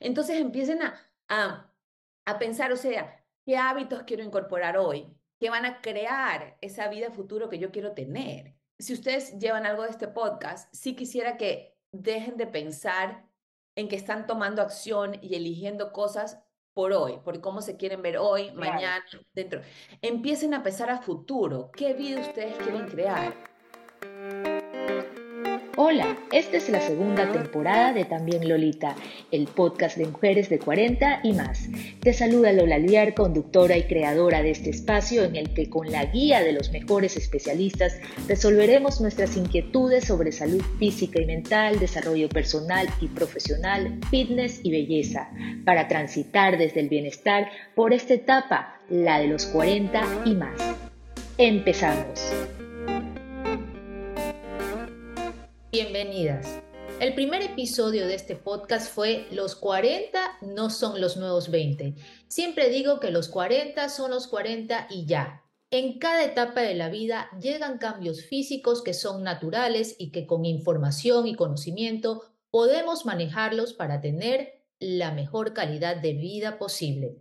Entonces empiecen a, a, a pensar, o sea, ¿qué hábitos quiero incorporar hoy? ¿Qué van a crear esa vida futuro que yo quiero tener? Si ustedes llevan algo de este podcast, sí quisiera que dejen de pensar en que están tomando acción y eligiendo cosas por hoy, por cómo se quieren ver hoy, mañana, dentro. Empiecen a pensar a futuro. ¿Qué vida ustedes quieren crear? Hola, esta es la segunda temporada de También Lolita, el podcast de mujeres de 40 y más. Te saluda Lola Liar, conductora y creadora de este espacio en el que con la guía de los mejores especialistas resolveremos nuestras inquietudes sobre salud física y mental, desarrollo personal y profesional, fitness y belleza, para transitar desde el bienestar por esta etapa, la de los 40 y más. Empezamos. Bienvenidas. El primer episodio de este podcast fue Los 40 no son los nuevos 20. Siempre digo que los 40 son los 40 y ya. En cada etapa de la vida llegan cambios físicos que son naturales y que con información y conocimiento podemos manejarlos para tener la mejor calidad de vida posible.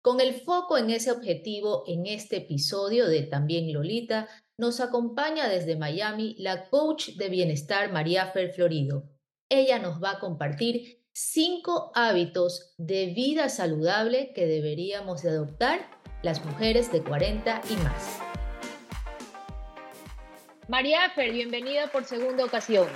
Con el foco en ese objetivo, en este episodio de También Lolita, nos acompaña desde Miami la coach de bienestar María Fer Florido. Ella nos va a compartir cinco hábitos de vida saludable que deberíamos de adoptar las mujeres de 40 y más. María Fer, bienvenida por segunda ocasión.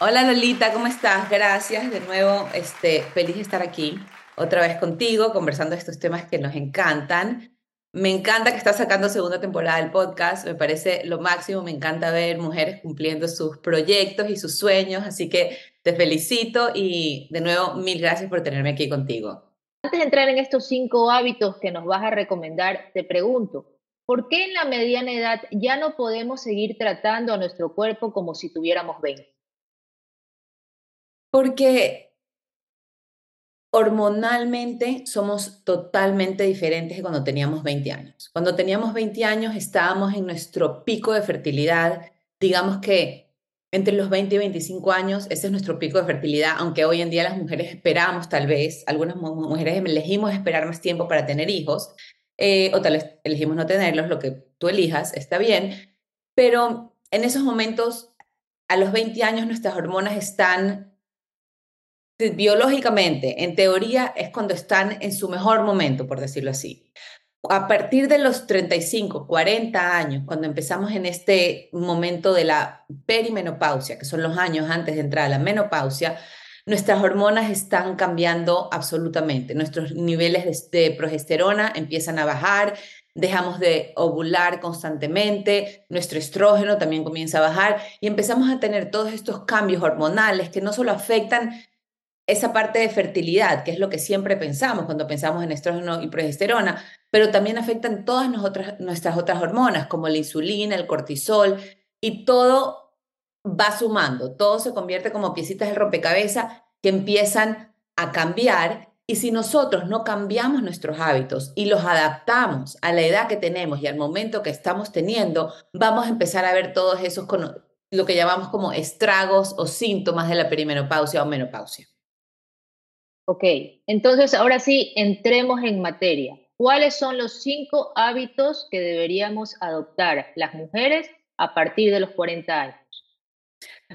Hola Lolita, ¿cómo estás? Gracias de nuevo, este, feliz de estar aquí otra vez contigo, conversando estos temas que nos encantan. Me encanta que estás sacando segunda temporada del podcast, me parece lo máximo, me encanta ver mujeres cumpliendo sus proyectos y sus sueños, así que te felicito y de nuevo mil gracias por tenerme aquí contigo. Antes de entrar en estos cinco hábitos que nos vas a recomendar, te pregunto, ¿por qué en la mediana edad ya no podemos seguir tratando a nuestro cuerpo como si tuviéramos 20? Porque hormonalmente somos totalmente diferentes de cuando teníamos 20 años. Cuando teníamos 20 años estábamos en nuestro pico de fertilidad, digamos que entre los 20 y 25 años, ese es nuestro pico de fertilidad, aunque hoy en día las mujeres esperamos tal vez, algunas mujeres elegimos esperar más tiempo para tener hijos, eh, o tal vez elegimos no tenerlos, lo que tú elijas está bien, pero en esos momentos, a los 20 años, nuestras hormonas están biológicamente, en teoría, es cuando están en su mejor momento, por decirlo así. A partir de los 35, 40 años, cuando empezamos en este momento de la perimenopausia, que son los años antes de entrar a la menopausia, nuestras hormonas están cambiando absolutamente. Nuestros niveles de, progesterona empiezan a bajar, dejamos de ovular constantemente, nuestro estrógeno también comienza a bajar y empezamos a tener todos estos cambios hormonales que no solo afectan esa parte de fertilidad, que es lo que siempre pensamos cuando pensamos en estrógeno y progesterona, pero también afectan todas nuestras otras hormonas, como la insulina, el cortisol, y todo va sumando, todo se convierte como piecitas de rompecabezas que empiezan a cambiar. Y si nosotros no cambiamos nuestros hábitos y los adaptamos a la edad que tenemos y al momento que estamos teniendo, vamos a empezar a ver todos esos, lo que llamamos como estragos o síntomas de la perimenopausia o menopausia. Ok, entonces ahora sí, entremos en materia. ¿Cuáles son los cinco hábitos que deberíamos adoptar las mujeres a partir de los 40 años?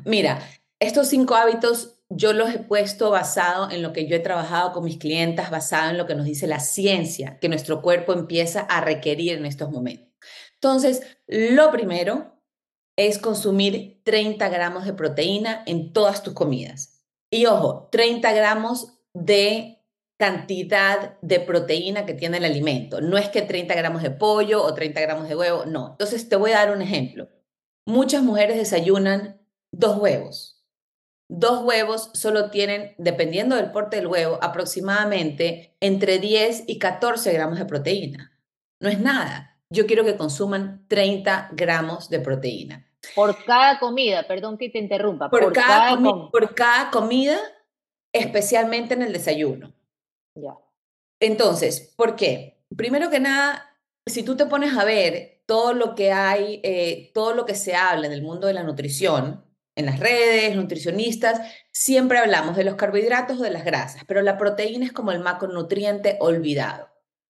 Mira, estos cinco hábitos yo los he puesto basado en lo que yo he trabajado con mis clientas, basado en lo que nos dice la ciencia, que nuestro cuerpo empieza a requerir en estos momentos. Entonces, lo primero es consumir 30 gramos de proteína en todas tus comidas. Y ojo, 30 gramos de cantidad de proteína que tiene el alimento. No es que 30 gramos de pollo o 30 gramos de huevo, no. Entonces te voy a dar un ejemplo. Muchas mujeres desayunan dos huevos. Dos huevos solo tienen, dependiendo del porte del huevo, aproximadamente entre 10 y 14 gramos de proteína. No es nada. Yo quiero que consuman 30 gramos de proteína. Por cada comida, perdón que te interrumpa. Por, cada, por cada comida especialmente en el desayuno. Ya. Entonces, ¿por qué? Primero que nada, si tú te pones a ver todo lo que hay, eh, todo lo que se habla en el mundo de la nutrición, en las redes, nutricionistas, siempre hablamos de los carbohidratos o de las grasas, pero la proteína es como el macronutriente olvidado.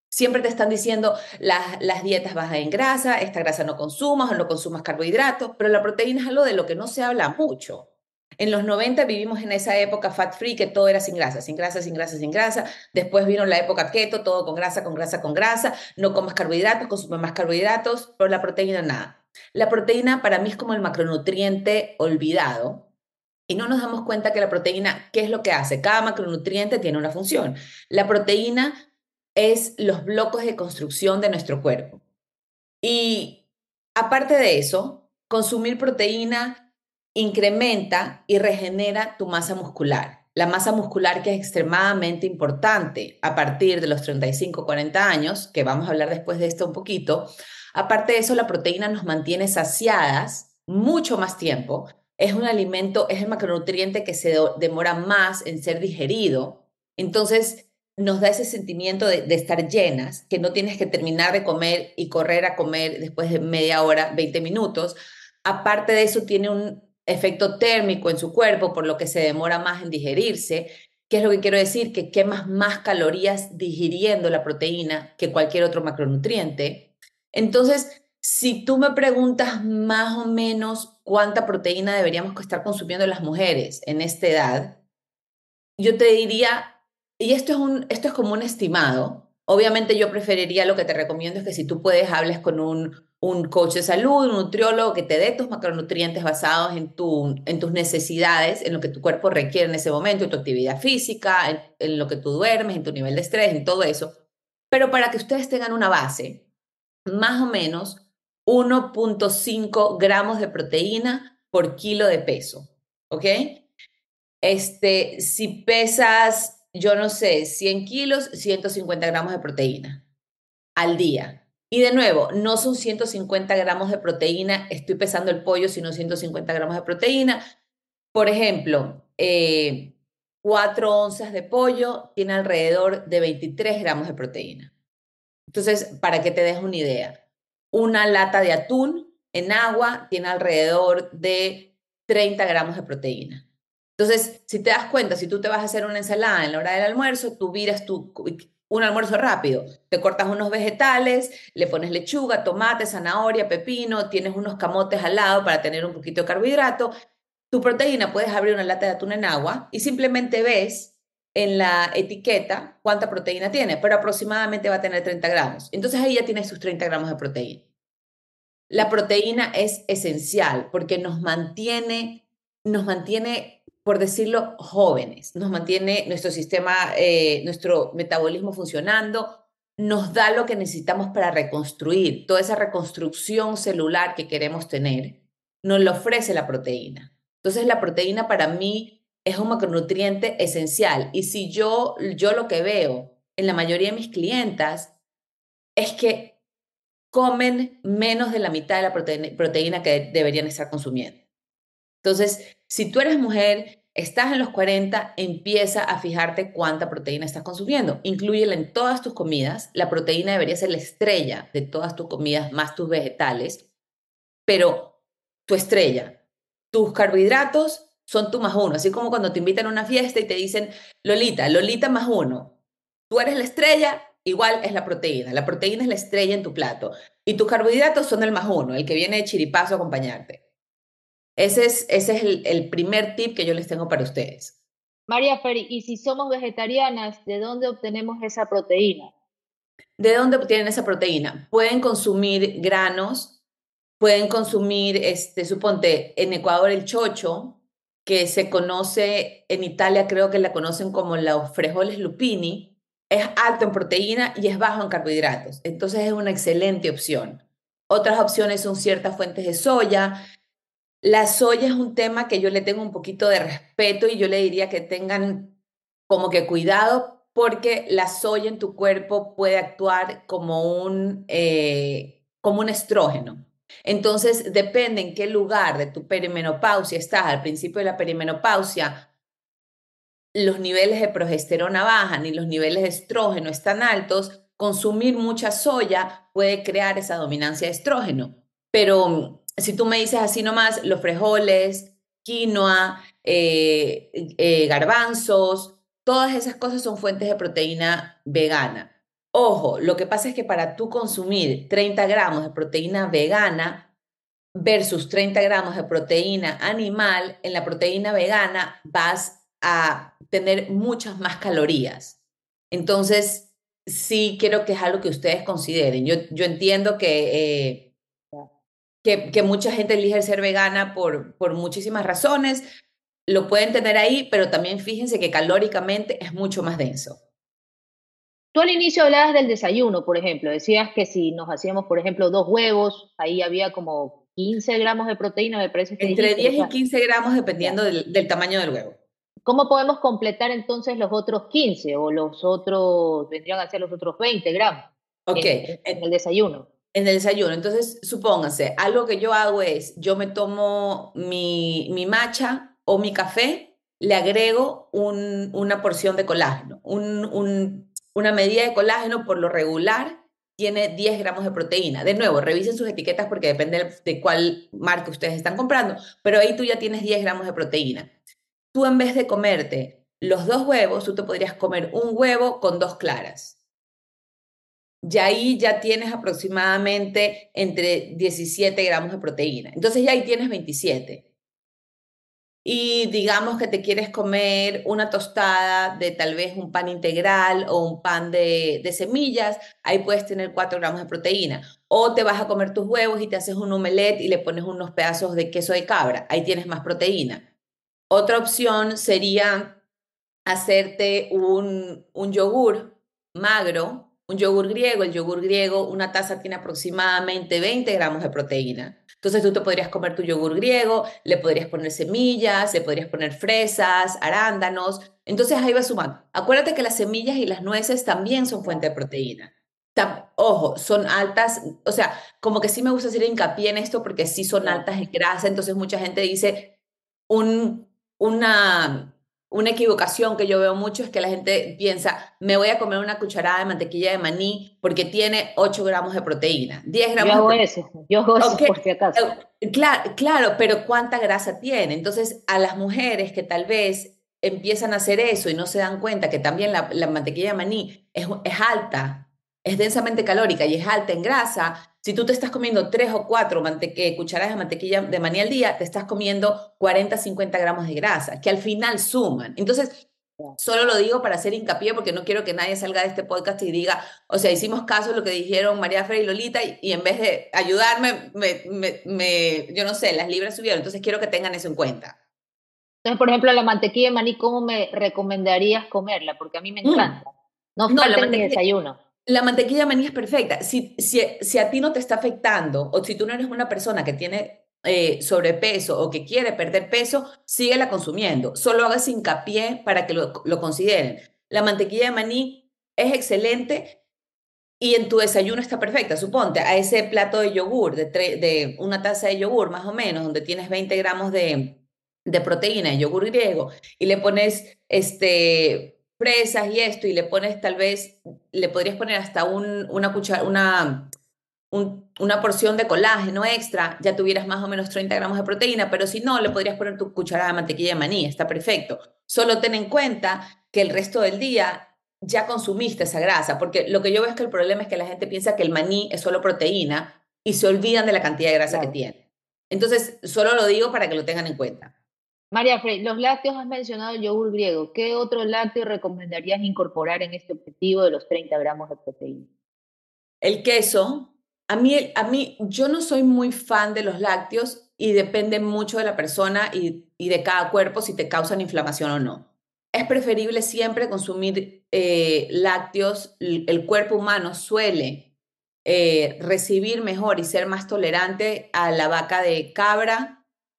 Siempre te están diciendo las, las dietas bajas en grasa, esta grasa no consumas o no consumas carbohidratos, pero la proteína es algo de lo que no se habla mucho. En los 90 vivimos en esa época fat free que todo era sin grasa, sin grasa, sin grasa, sin grasa. Después vino la época keto, todo con grasa, con grasa, con grasa. No comas carbohidratos, consume más carbohidratos, pero la proteína nada. La proteína para mí es como el macronutriente olvidado. Y no nos damos cuenta que la proteína, ¿qué es lo que hace? Cada macronutriente tiene una función. La proteína es los bloques de construcción de nuestro cuerpo. Y aparte de eso, consumir proteína incrementa y regenera tu masa muscular. La masa muscular que es extremadamente importante a partir de los 35, 40 años, que vamos a hablar después de esto un poquito. Aparte de eso, la proteína nos mantiene saciadas mucho más tiempo. Es un alimento, es el macronutriente que se demora más en ser digerido. Entonces, nos da ese sentimiento de, de, estar llenas, que no tienes que terminar de comer y correr a comer después de media hora, 20 minutos. Aparte de eso, tiene un efecto térmico en su cuerpo, por lo que se demora más en digerirse. ¿Qué es lo que quiero decir? Que quemas más calorías digiriendo la proteína que cualquier otro macronutriente. Entonces, si tú me preguntas más o menos cuánta proteína deberíamos estar consumiendo las mujeres en esta edad, yo te diría, y esto es, un, esto es como un estimado, obviamente yo preferiría, lo que te recomiendo es que si tú puedes, hables con un un coach de salud, un nutriólogo que te dé tus macronutrientes basados en, tu, en tus necesidades, en lo que tu cuerpo requiere en ese momento, en tu actividad física, en, lo que tú duermes, en tu nivel de estrés, en todo eso. Pero para que ustedes tengan una base, más o menos 1.5 gramos de proteína por kilo de peso, ¿ok? Este, si pesas, yo no sé, 100 kilos, 150 gramos de proteína al día. Y de nuevo, no son 150 gramos de proteína, estoy pesando el pollo, sino 150 gramos de proteína. Por ejemplo, eh, 4 onzas de pollo tiene alrededor de 23 gramos de proteína. Entonces, para que te des una idea, una lata de atún en agua tiene alrededor de 30 gramos de proteína. Entonces, si te das cuenta, si tú te vas a hacer una ensalada en la hora del almuerzo, tú viras tu un almuerzo rápido. Te cortas unos vegetales, le pones lechuga, tomate, zanahoria, pepino, tienes unos camotes al lado para tener un poquito de carbohidrato. Tu proteína puedes abrir una lata de atún en agua y simplemente ves en la etiqueta cuánta proteína tiene, pero aproximadamente va a tener 30 gramos. Entonces ahí ya tienes sus 30 gramos de proteína. La proteína es esencial porque nos mantiene, nos mantiene por decirlo, jóvenes, nos mantiene nuestro sistema, eh, nuestro metabolismo funcionando, nos da lo que necesitamos para reconstruir, toda esa reconstrucción celular que queremos tener, nos lo ofrece la proteína. Entonces la proteína para mí es un macronutriente esencial y si yo, yo lo que veo en la mayoría de mis clientas es que comen menos de la mitad de la proteína, proteína que deberían estar consumiendo. Entonces, si tú eres mujer, estás en los 40, empieza a fijarte cuánta proteína estás consumiendo. Incluyela en todas tus comidas. La proteína debería ser la estrella de todas tus comidas, más tus vegetales. Pero tu estrella, tus carbohidratos son tu más uno. Así como cuando te invitan a una fiesta y te dicen, Lolita, Lolita más uno. Tú eres la estrella, igual es la proteína. La proteína es la estrella en tu plato. Y tus carbohidratos son el más uno, el que viene de chiripazo a acompañarte. Ese es, ese es el, primer tip que yo les tengo para ustedes. María Feri, y si somos vegetarianas, ¿de dónde obtenemos esa proteína? ¿De dónde obtienen esa proteína? Pueden consumir granos, pueden consumir, este, suponte, en Ecuador el chocho, que se conoce, en Italia creo que la conocen como los frijoles lupini, es alto en proteína y es bajo en carbohidratos. Entonces es una excelente opción. Otras opciones son ciertas fuentes de soya, la soya es un tema que yo le tengo un poquito de respeto y yo le diría que tengan como que cuidado porque la soya en tu cuerpo puede actuar como un, eh, como un estrógeno. Entonces, depende en qué lugar de tu perimenopausia estás. Al principio de la perimenopausia, los niveles de progesterona bajan y los niveles de estrógeno están altos. Consumir mucha soya puede crear esa dominancia de estrógeno. Pero si tú me dices así nomás, los frijoles, quinoa, eh, eh, garbanzos, todas esas cosas son fuentes de proteína vegana. Ojo, lo que pasa es que para tú consumir 30 gramos de proteína vegana versus 30 gramos de proteína animal, en la proteína vegana vas a tener muchas más calorías. Entonces, sí quiero que es algo que ustedes consideren. Yo, entiendo que, eh, que, que, mucha gente elige ser vegana por, por muchísimas razones, lo pueden tener ahí, pero también fíjense que calóricamente es mucho más denso. Tú al inicio hablabas del desayuno, por ejemplo, decías que si nos hacíamos, por ejemplo, dos huevos, ahí había como 15 gramos de proteína, me parece que... Entre 10 y 15 gramos dependiendo del, del tamaño del huevo. ¿Cómo podemos completar entonces los otros 15 o los otros, vendrían a ser los otros 20 gramos? Ok. En, en, el desayuno. En el desayuno. Entonces, supónganse, algo que yo hago es, yo me tomo mi, mi matcha o mi café, le agrego un, una porción de colágeno. Un, un, una medida de colágeno por lo regular tiene 10 gramos de proteína. De nuevo, revisen sus etiquetas porque depende de cuál marca ustedes están comprando, pero ahí tú ya tienes 10 gramos de proteína tú en vez de comerte los dos huevos, tú te podrías comer un huevo con dos claras. Y ahí ya tienes aproximadamente entre 17 gramos de proteína. Entonces ya ahí tienes 27. Y digamos que te quieres comer una tostada de tal vez un pan integral o un pan de, de semillas, ahí puedes tener 4 gramos de proteína. O te vas a comer tus huevos y te haces un omelette y le pones unos pedazos de queso de cabra, ahí tienes más proteína. Otra opción sería hacerte un, un yogur magro, un yogur griego. El yogur griego, una taza tiene aproximadamente 20 gramos de proteína. Entonces tú te podrías comer tu yogur griego, le podrías poner semillas, le podrías poner fresas, arándanos. Entonces ahí va sumando. Acuérdate que las semillas y las nueces también son fuente de proteína. Ojo, son altas, o sea, como que sí me gusta hacer hincapié en esto porque sí son altas en grasa, entonces mucha gente dice un una, una equivocación que yo veo mucho es que la gente piensa, me voy a comer una cucharada de mantequilla de maní porque tiene 8 gramos de proteína, 10 gramos yo hago de eso, yo hago eso por si acaso. Eh, claro, claro, pero ¿cuánta grasa tiene? Entonces, a las mujeres que tal vez empiezan a hacer eso y no se dan cuenta que también la, la mantequilla de maní es, es alta es densamente calórica y es alta en grasa, si tú te estás comiendo tres o cuatro cucharadas de mantequilla de maní al día, te estás comiendo 40, 50 gramos de grasa, que al final suman. Entonces, solo lo digo para hacer hincapié porque no quiero que nadie salga de este podcast y diga, o sea, hicimos caso de lo que dijeron María Fer y Lolita y, en vez de ayudarme, me, me, yo no sé, las libras subieron. Entonces, quiero que tengan eso en cuenta. Entonces, por ejemplo, la mantequilla de maní, ¿cómo me recomendarías comerla? Porque a mí me mm. encanta. No, no falta mi desayuno. La mantequilla de maní es perfecta. Si, si, si, a ti no te está afectando o si tú no eres una persona que tiene eh, sobrepeso o que quiere perder peso, síguela consumiendo. Solo hagas hincapié para que lo, lo consideren. La mantequilla de maní es excelente y en tu desayuno está perfecta. Suponte a ese plato de yogur, de, de una taza de yogur más o menos, donde tienes 20 gramos de, de proteína, de yogur griego, y le pones este fresas y esto, y le pones tal vez, le podrías poner hasta un, una cuchara, una, una porción de colágeno extra, ya tuvieras más o menos 30 gramos de proteína, pero si no, le podrías poner tu cucharada de mantequilla de maní, está perfecto. Solo ten en cuenta que el resto del día ya consumiste esa grasa, porque lo que yo veo es que el problema es que la gente piensa que el maní es solo proteína y se olvidan de la cantidad de grasa que tiene. Entonces, solo lo digo para que lo tengan en cuenta. María Frey, los lácteos has mencionado el yogur griego. ¿Qué otro lácteo recomendarías incorporar en este objetivo de los 30 gramos de proteína? El queso. A mí, a mí, yo no soy muy fan de los lácteos y depende mucho de la persona y, de cada cuerpo si te causan inflamación o no. Es preferible siempre consumir eh, lácteos. El cuerpo humano suele eh, recibir mejor y ser más tolerante a la vaca de cabra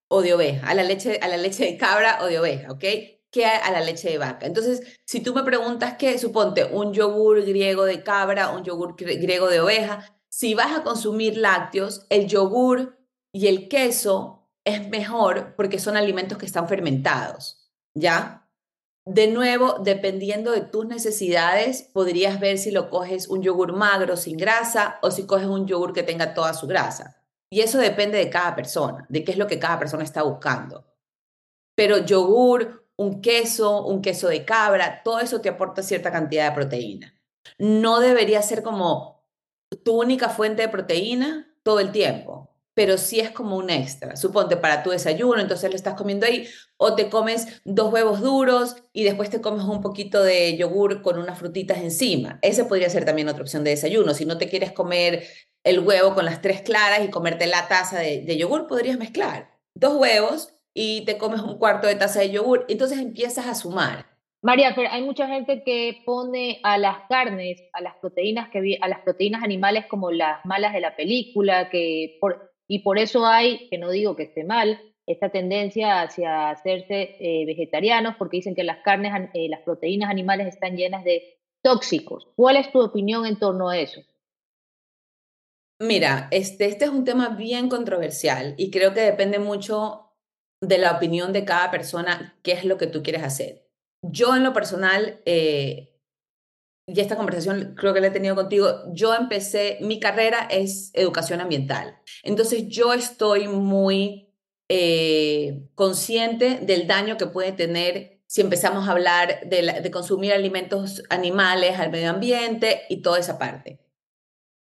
o de oveja, a la leche, a la leche de cabra o de oveja, ¿ok? Que a, la leche de vaca. Entonces, si tú me preguntas qué, suponte un yogur griego de cabra, un yogur griego de oveja, si vas a consumir lácteos, el yogur y el queso es mejor porque son alimentos que están fermentados, ¿ya? De nuevo, dependiendo de tus necesidades, podrías ver si lo coges un yogur magro sin grasa o si coges un yogur que tenga toda su grasa. Y eso depende de cada persona, de qué es lo que cada persona está buscando. pero yogur, un queso, un queso de cabra, todo eso te aporta cierta cantidad de proteína. No debería ser como tu única fuente de proteína todo el tiempo, pero sí es como un extra. Suponte para tu desayuno, entonces le estás comiendo ahí, o te comes dos huevos duros y después te comes un poquito de yogur con unas frutitas encima. Esa podría ser también otra opción de desayuno. Si no te quieres comer el huevo con las tres claras y comerte la taza de, de yogur, podrías mezclar dos huevos y te comes un cuarto de taza de yogur, entonces empiezas a sumar. María, pero hay mucha gente que pone a las carnes, a las proteínas que a las proteínas animales como las malas de la película, que por, y por eso hay, que no digo que esté mal, esta tendencia hacia hacerse eh, vegetarianos, porque dicen que las carnes, eh, las proteínas animales están llenas de tóxicos. ¿Cuál es tu opinión en torno a eso? Mira, este, este es un tema bien controversial y creo que depende mucho de la opinión de cada persona, qué es lo que tú quieres hacer. Yo en lo personal, eh, y esta conversación creo que la he tenido contigo, yo empecé, mi carrera es educación ambiental. Entonces yo estoy muy eh, consciente del daño que puede tener si empezamos a hablar de, de consumir alimentos animales al medio ambiente y toda esa parte.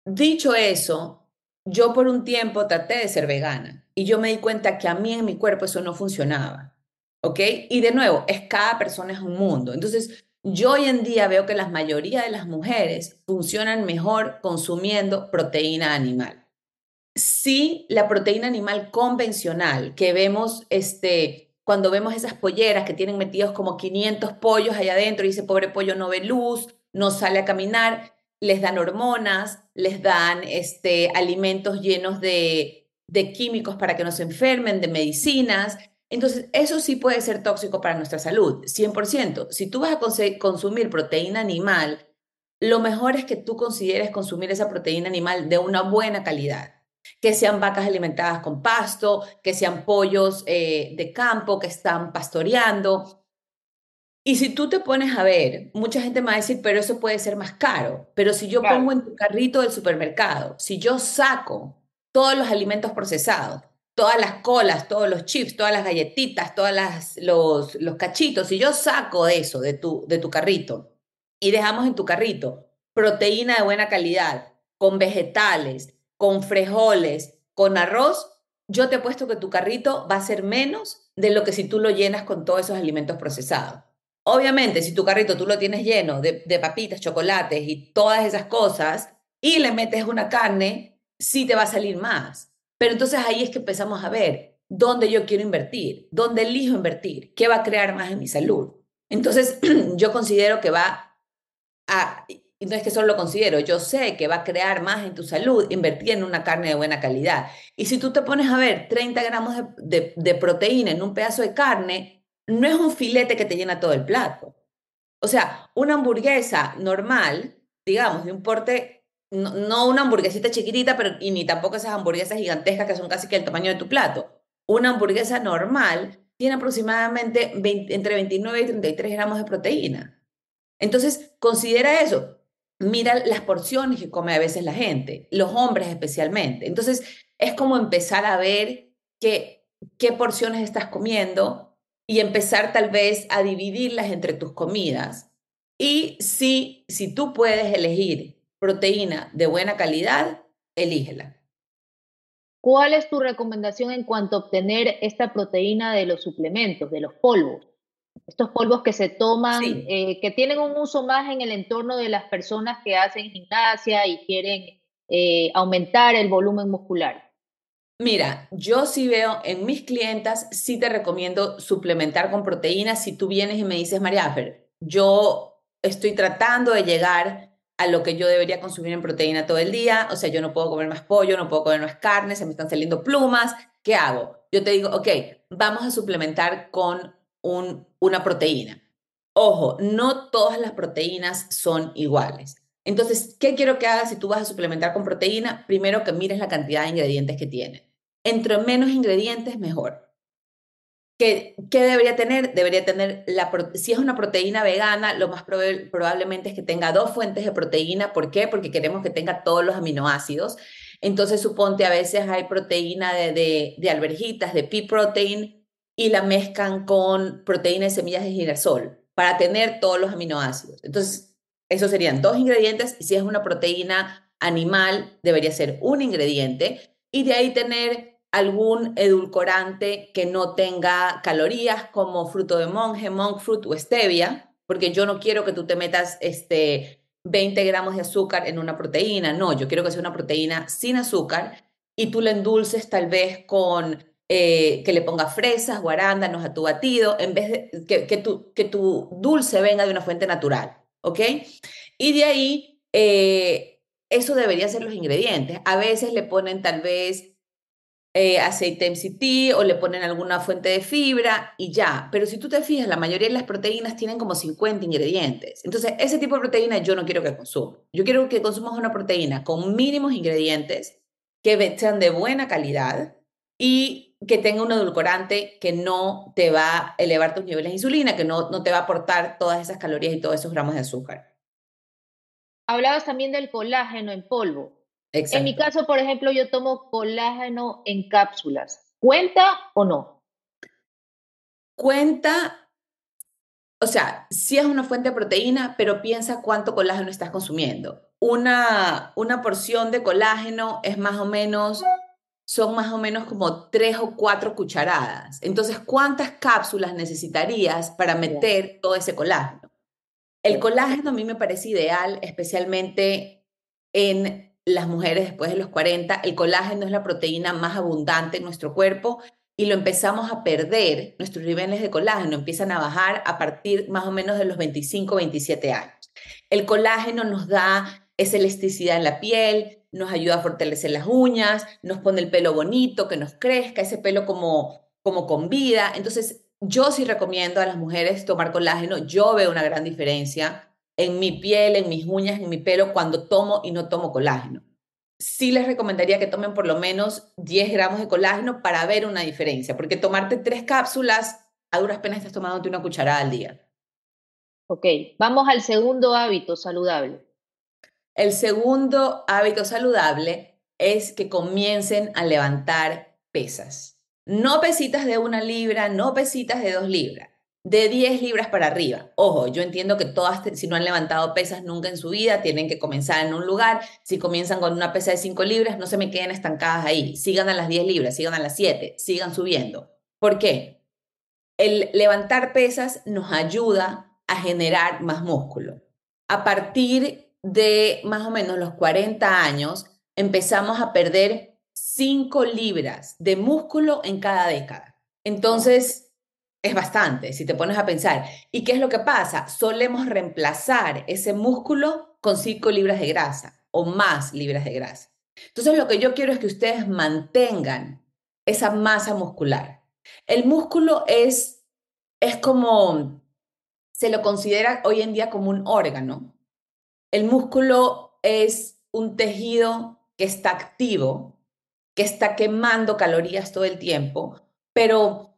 Dicho eso, yo por un tiempo traté de ser vegana y yo me di cuenta que a mí en mi cuerpo eso no funcionaba. ¿Ok? Y de nuevo, es cada persona es un mundo. Entonces, yo hoy en día veo que la mayoría de las mujeres funcionan mejor consumiendo proteína animal. Sí, la proteína animal convencional que vemos este, cuando vemos esas polleras que tienen metidos como 500 pollos allá adentro y ese pobre pollo no ve luz, no sale a caminar, les dan hormonas, les dan este, alimentos llenos de químicos para que nos enfermen, de medicinas. Entonces, eso sí puede ser tóxico para nuestra salud, 100%. Si tú vas a consumir proteína animal, lo mejor es que tú consideres consumir esa proteína animal de una buena calidad. Que sean vacas alimentadas con pasto, que sean pollos eh, de campo que están pastoreando. Y si tú te pones a ver, mucha gente me va a decir, pero eso puede ser más caro. Pero si yo pongo en tu carrito del supermercado, si yo saco todos los alimentos procesados, todas las colas, todos los chips, todas las galletitas, todos los, los cachitos, si yo saco eso de tu, de tu carrito y dejamos en tu carrito proteína de buena calidad, con vegetales, con frijoles, con arroz, yo te he puesto que tu carrito va a ser menos de lo que si tú lo llenas con todos esos alimentos procesados. Obviamente, si tu carrito tú lo tienes lleno de, de papitas, chocolates y todas esas cosas, y le metes una carne, sí te va a salir más. Pero entonces ahí es que empezamos a ver dónde yo quiero invertir, dónde elijo invertir, qué va a crear más en mi salud. Entonces yo considero que va a, no es que solo lo considero, yo sé que va a crear más en tu salud invertir en una carne de buena calidad. Y si tú te pones a ver 30 gramos de, de proteína en un pedazo de carne, no es un filete que te llena todo el plato. O sea, una hamburguesa normal, digamos, de un porte no, una hamburguesita chiquitita, pero y ni tampoco esas hamburguesas gigantescas que son casi que el tamaño de tu plato. Una hamburguesa normal tiene aproximadamente entre 29 y 33 gramos de proteína. Entonces, considera eso. Mira las porciones que come a veces la gente, los hombres especialmente. Entonces, es como empezar a ver qué, qué porciones estás comiendo y empezar tal vez a dividirlas entre tus comidas. Y si, si tú puedes elegir proteína de buena calidad, elígela. ¿Cuál es tu recomendación en cuanto a obtener esta proteína de los suplementos, de los polvos? Estos polvos que se toman, eh, que tienen un uso más en el entorno de las personas que hacen gimnasia y quieren eh, aumentar el volumen muscular. Mira, yo sí veo en mis clientas, sí te recomiendo suplementar con proteínas. Si tú vienes y me dices, María Fer, yo estoy tratando de llegar a lo que yo debería consumir en proteína todo el día, o sea, yo no puedo comer más pollo, no puedo comer más carne, se me están saliendo plumas, ¿qué hago? Yo te digo, ok, vamos a suplementar con un, una proteína. Ojo, no todas las proteínas son iguales. Entonces, ¿qué quiero que hagas si tú vas a suplementar con proteína? Primero que mires la cantidad de ingredientes que tiene. Entre menos ingredientes, mejor. ¿Qué, debería tener? Debería tener, la, si es una proteína vegana, lo más probablemente es que tenga dos fuentes de proteína. ¿Por qué? Porque queremos que tenga todos los aminoácidos. Entonces, suponte, a veces hay proteína de, de, de alberjitas, de pea protein, y la mezclan con proteína de semillas de girasol para tener todos los aminoácidos. Entonces, esos serían dos ingredientes y si es una proteína animal, debería ser un ingrediente y de ahí tener algún edulcorante que no tenga calorías como fruto de monje, monk fruit o stevia, porque yo no quiero que tú te metas este 20 gramos de azúcar en una proteína, no, yo quiero que sea una proteína sin azúcar y tú la endulces tal vez con eh, que le pongas fresas o arándanos a tu batido, en vez de que, que, tu, que tu dulce venga de una fuente natural, ¿ok? Y de ahí, eh, eso debería ser los ingredientes. A veces le ponen tal vez eh, aceite MCT o le ponen alguna fuente de fibra y ya. Pero si tú te fijas, la mayoría de las proteínas tienen como 50 ingredientes. Entonces, ese tipo de proteína yo no quiero que consuma. Yo quiero que consumas una proteína con mínimos ingredientes que sean de buena calidad y que tenga un edulcorante que no te va a elevar tus niveles de insulina, que no, no te va a aportar todas esas calorías y todos esos gramos de azúcar. Hablabas también del colágeno en polvo. En mi caso, por ejemplo, yo tomo colágeno en cápsulas. ¿Cuenta o no? Cuenta, o sea, sí es una fuente de proteína, pero piensa cuánto colágeno estás consumiendo. Una, una porción de colágeno es más o menos, son más o menos como tres o cuatro cucharadas. Entonces, ¿cuántas cápsulas necesitarías para meter todo ese colágeno? El colágeno a mí me parece ideal, especialmente en las mujeres después de los 40, el colágeno es la proteína más abundante en nuestro cuerpo y lo empezamos a perder, nuestros niveles de colágeno empiezan a bajar a partir más o menos de los 25, 27 años. El colágeno nos da esa elasticidad en la piel, nos ayuda a fortalecer las uñas, nos pone el pelo bonito, que nos crezca, ese pelo como, como con vida. Entonces, yo sí recomiendo a las mujeres tomar colágeno, yo veo una gran diferencia en mi piel, en mis uñas, en mi pelo cuando tomo y no tomo colágeno. Sí les recomendaría que tomen por lo menos 10 gramos de colágeno para ver una diferencia, porque tomarte tres cápsulas, a duras penas estás tomándote una cucharada al día. Ok, vamos al segundo hábito saludable. El segundo hábito saludable es que comiencen a levantar pesas. No pesitas de una libra, no pesitas de dos libras de 10 libras para arriba. Ojo, yo entiendo que todas, si no han levantado pesas nunca en su vida, tienen que comenzar en un lugar. Si comienzan con una pesa de 5 libras, no se me queden estancadas ahí. Sigan a las 10 libras, sigan a las 7, sigan subiendo. ¿Por qué? El levantar pesas nos ayuda a generar más músculo. A partir de más o menos los 40 años, empezamos a perder 5 libras de músculo en cada década. Entonces, es bastante, si te pones a pensar. ¿Y qué es lo que pasa? Solemos reemplazar ese músculo con 5 libras de grasa o más libras de grasa. Entonces lo que yo quiero es que ustedes mantengan esa masa muscular. El músculo es, es como, se lo considera hoy en día como un órgano. El músculo es un tejido que está activo, que está quemando calorías todo el tiempo, pero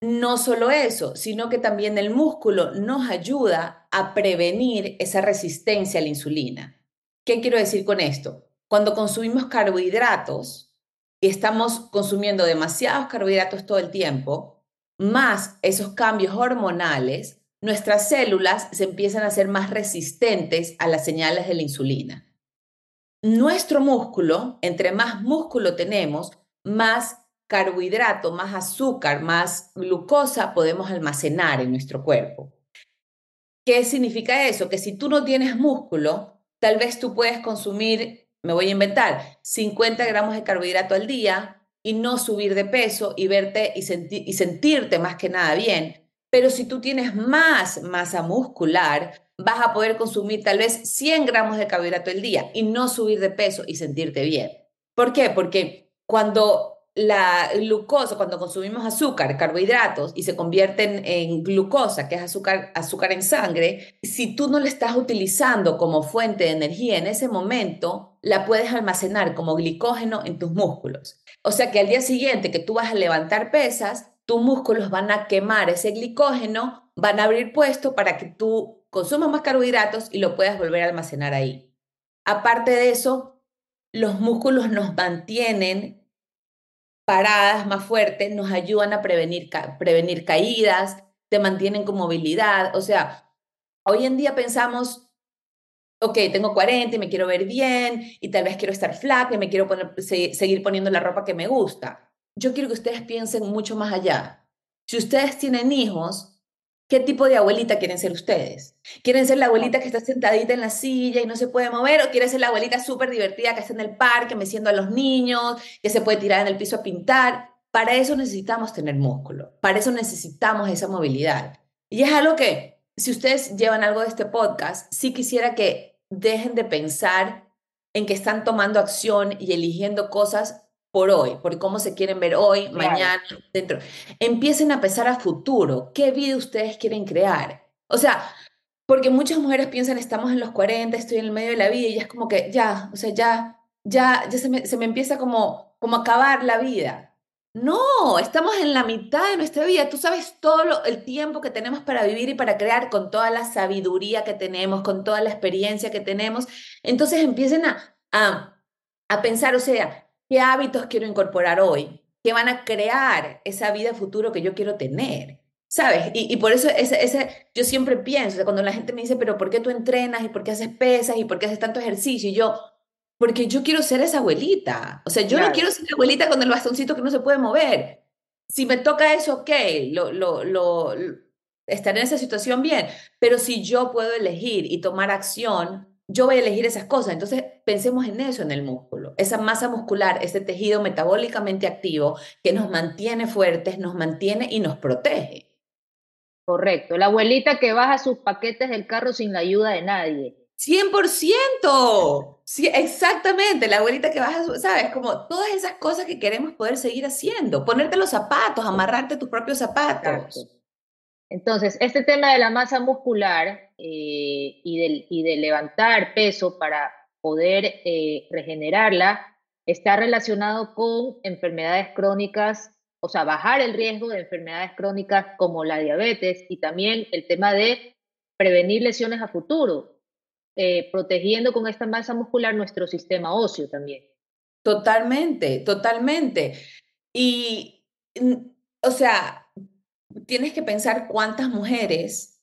no solo eso, sino que también el músculo nos ayuda a prevenir esa resistencia a la insulina. ¿Qué quiero decir con esto? Cuando consumimos carbohidratos y estamos consumiendo demasiados carbohidratos todo el tiempo, más esos cambios hormonales, nuestras células se empiezan a ser más resistentes a las señales de la insulina. Nuestro músculo, entre más músculo tenemos, más carbohidrato, más azúcar, más glucosa podemos almacenar en nuestro cuerpo. ¿Qué significa eso? Que si tú no tienes músculo, tal vez tú puedes consumir, me voy a inventar, 50 gramos de carbohidrato al día y no subir de peso y verte y, y sentirte más que nada bien. Pero si tú tienes más masa muscular, vas a poder consumir tal vez 100 gramos de carbohidrato al día y no subir de peso y sentirte bien. ¿Por qué? Porque cuando la glucosa, cuando consumimos azúcar, carbohidratos, y se convierten en glucosa, que es azúcar, azúcar en sangre, si tú no la estás utilizando como fuente de energía en ese momento, la puedes almacenar como glicógeno en tus músculos. O sea que al día siguiente que tú vas a levantar pesas, tus músculos van a quemar ese glicógeno, van a abrir puesto para que tú consumas más carbohidratos y lo puedas volver a almacenar ahí. Aparte de eso, los músculos nos mantienen paradas, más fuertes, nos ayudan a prevenir, prevenir caídas, te mantienen con movilidad. O sea, hoy en día pensamos, ok, tengo 40 y me quiero ver bien y tal vez quiero estar flaca y me quiero poner, seguir poniendo la ropa que me gusta. Yo quiero que ustedes piensen mucho más allá. Si ustedes tienen hijos, ¿Qué tipo de abuelita quieren ser ustedes? ¿Quieren ser la abuelita que está sentadita en la silla y no se puede mover? ¿O quieren ser la abuelita súper divertida que está en el parque meciendo a los niños, que se puede tirar en el piso a pintar? Para eso necesitamos tener músculo, para eso necesitamos esa movilidad. Y es algo que, si ustedes llevan algo de este podcast, sí quisiera que dejen de pensar en que están tomando acción y eligiendo cosas por hoy, por cómo se quieren ver hoy, mañana, dentro. Empiecen a pensar a futuro. ¿Qué vida ustedes quieren crear? O sea, porque muchas mujeres piensan, estamos en los 40, estoy en el medio de la vida y ya es como que ya, o sea, ya, ya, ya se me, se me empieza como, como a acabar la vida. No, estamos en la mitad de nuestra vida. Tú sabes todo el tiempo que tenemos para vivir y para crear con toda la sabiduría que tenemos, con toda la experiencia que tenemos. Entonces empiecen a, a, a pensar, o sea, ¿Qué hábitos quiero incorporar hoy? ¿Qué van a crear esa vida futuro que yo quiero tener? ¿Sabes? Y, por eso ese, ese, yo siempre pienso, cuando la gente me dice, pero ¿por qué tú entrenas y por qué haces pesas y por qué haces tanto ejercicio? Y yo, porque yo quiero ser esa abuelita. O sea, yo no quiero ser la abuelita con el bastoncito que no se puede mover. Si me toca eso, ok, lo, lo, lo, estaré en esa situación bien. Pero si yo puedo elegir y tomar acción, yo voy a elegir esas cosas. Entonces, pensemos en eso, en el músculo, esa masa muscular, ese tejido metabólicamente activo que nos mantiene fuertes, nos mantiene y nos protege. Correcto, la abuelita que baja sus paquetes del carro sin la ayuda de nadie. 100%. Sí, exactamente, la abuelita que baja, ¿sabes? Como todas esas cosas que queremos poder seguir haciendo. Ponerte los zapatos, amarrarte tus propios zapatos. Entonces, este tema de la masa muscular eh, y, de, levantar peso para poder eh, regenerarla está relacionado con enfermedades crónicas, o sea, bajar el riesgo de enfermedades crónicas como la diabetes y también el tema de prevenir lesiones a futuro, eh, protegiendo con esta masa muscular nuestro sistema óseo también. Totalmente, totalmente. Y, o sea, tienes que pensar cuántas mujeres,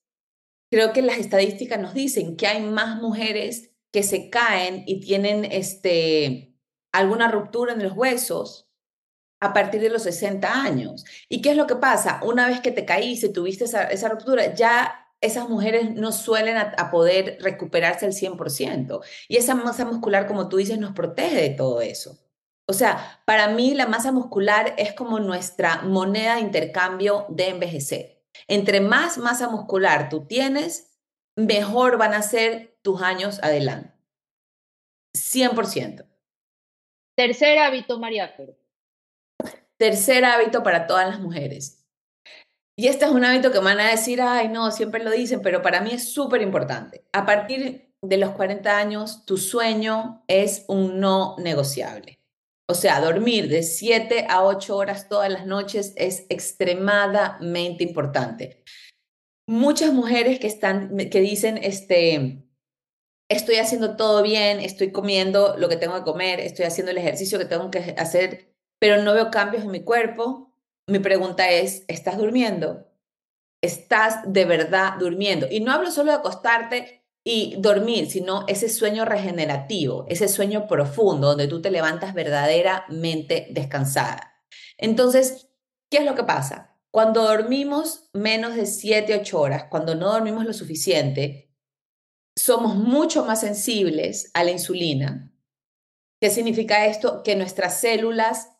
creo que las estadísticas nos dicen que hay más mujeres que se caen y tienen este, alguna ruptura en los huesos a partir de los 60 años. ¿Y qué es lo que pasa? Una vez que te caíste, tuviste esa, esa ruptura, ya esas mujeres no suelen a, poder recuperarse al 100%. Y esa masa muscular, como tú dices, nos protege de todo eso. O sea, para mí la masa muscular es como nuestra moneda de intercambio de envejecer. Entre más masa muscular tú tienes, mejor van a ser tus años adelante. 100%. Tercer hábito, María Tercer hábito para todas las mujeres. Y este es un hábito que van a decir, ay, no, siempre lo dicen, pero para mí es súper importante. A partir de los 40 años, tu sueño es un no negociable. O sea, dormir de 7 a 8 horas todas las noches es extremadamente importante. Muchas mujeres que están, que dicen, este, estoy haciendo todo bien, estoy comiendo lo que tengo que comer, estoy haciendo el ejercicio que tengo que hacer, pero no veo cambios en mi cuerpo. Mi pregunta es, ¿estás durmiendo? ¿Estás de verdad durmiendo? Y no hablo solo de acostarte y dormir, sino ese sueño regenerativo, ese sueño profundo donde tú te levantas verdaderamente descansada. Entonces, ¿qué es lo que pasa? Cuando dormimos menos de 7, 8 horas, cuando no dormimos lo suficiente, somos mucho más sensibles a la insulina. ¿Qué significa esto? Que nuestras células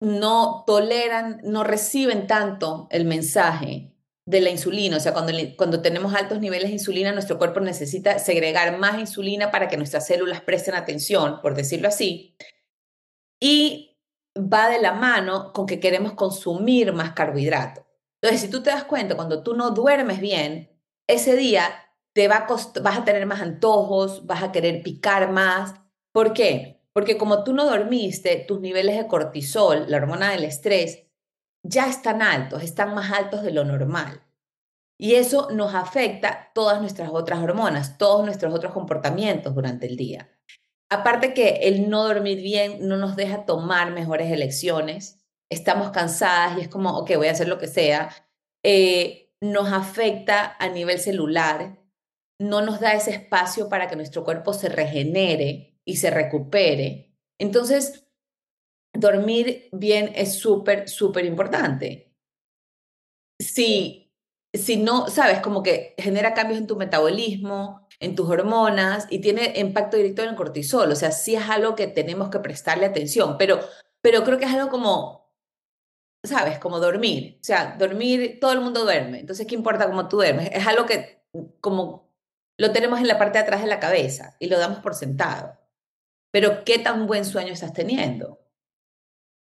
no toleran, no reciben tanto el mensaje de la insulina, o sea, cuando, cuando tenemos altos niveles de insulina, nuestro cuerpo necesita segregar más insulina para que nuestras células presten atención, por decirlo así, y va de la mano con que queremos consumir más carbohidratos. Entonces, si tú te das cuenta, cuando tú no duermes bien, ese día te vas a tener más antojos, vas a querer picar más. ¿Por qué? Porque como tú no dormiste, tus niveles de cortisol, la hormona del estrés, ya están altos, están más altos de lo normal. Y eso nos afecta todas nuestras otras hormonas, todos nuestros otros comportamientos durante el día. aparte que el no dormir bien no nos deja tomar mejores elecciones, estamos cansadas y es como, ok, voy a hacer lo que sea, eh, nos afecta a nivel celular, no nos da ese espacio para que nuestro cuerpo se regenere y se recupere. Entonces, dormir bien es súper, súper importante. Si, si no, sabes, como que genera cambios en tu metabolismo, en tus hormonas y tiene impacto directo en el cortisol. O sea, sí es algo que tenemos que prestarle atención, pero, pero creo que es algo como, sabes, como dormir. O sea, dormir, todo el mundo duerme. Entonces, ¿qué importa cómo tú duermes? Es algo que como lo tenemos en la parte de atrás de la cabeza y lo damos por sentado. Pero, ¿qué tan buen sueño estás teniendo?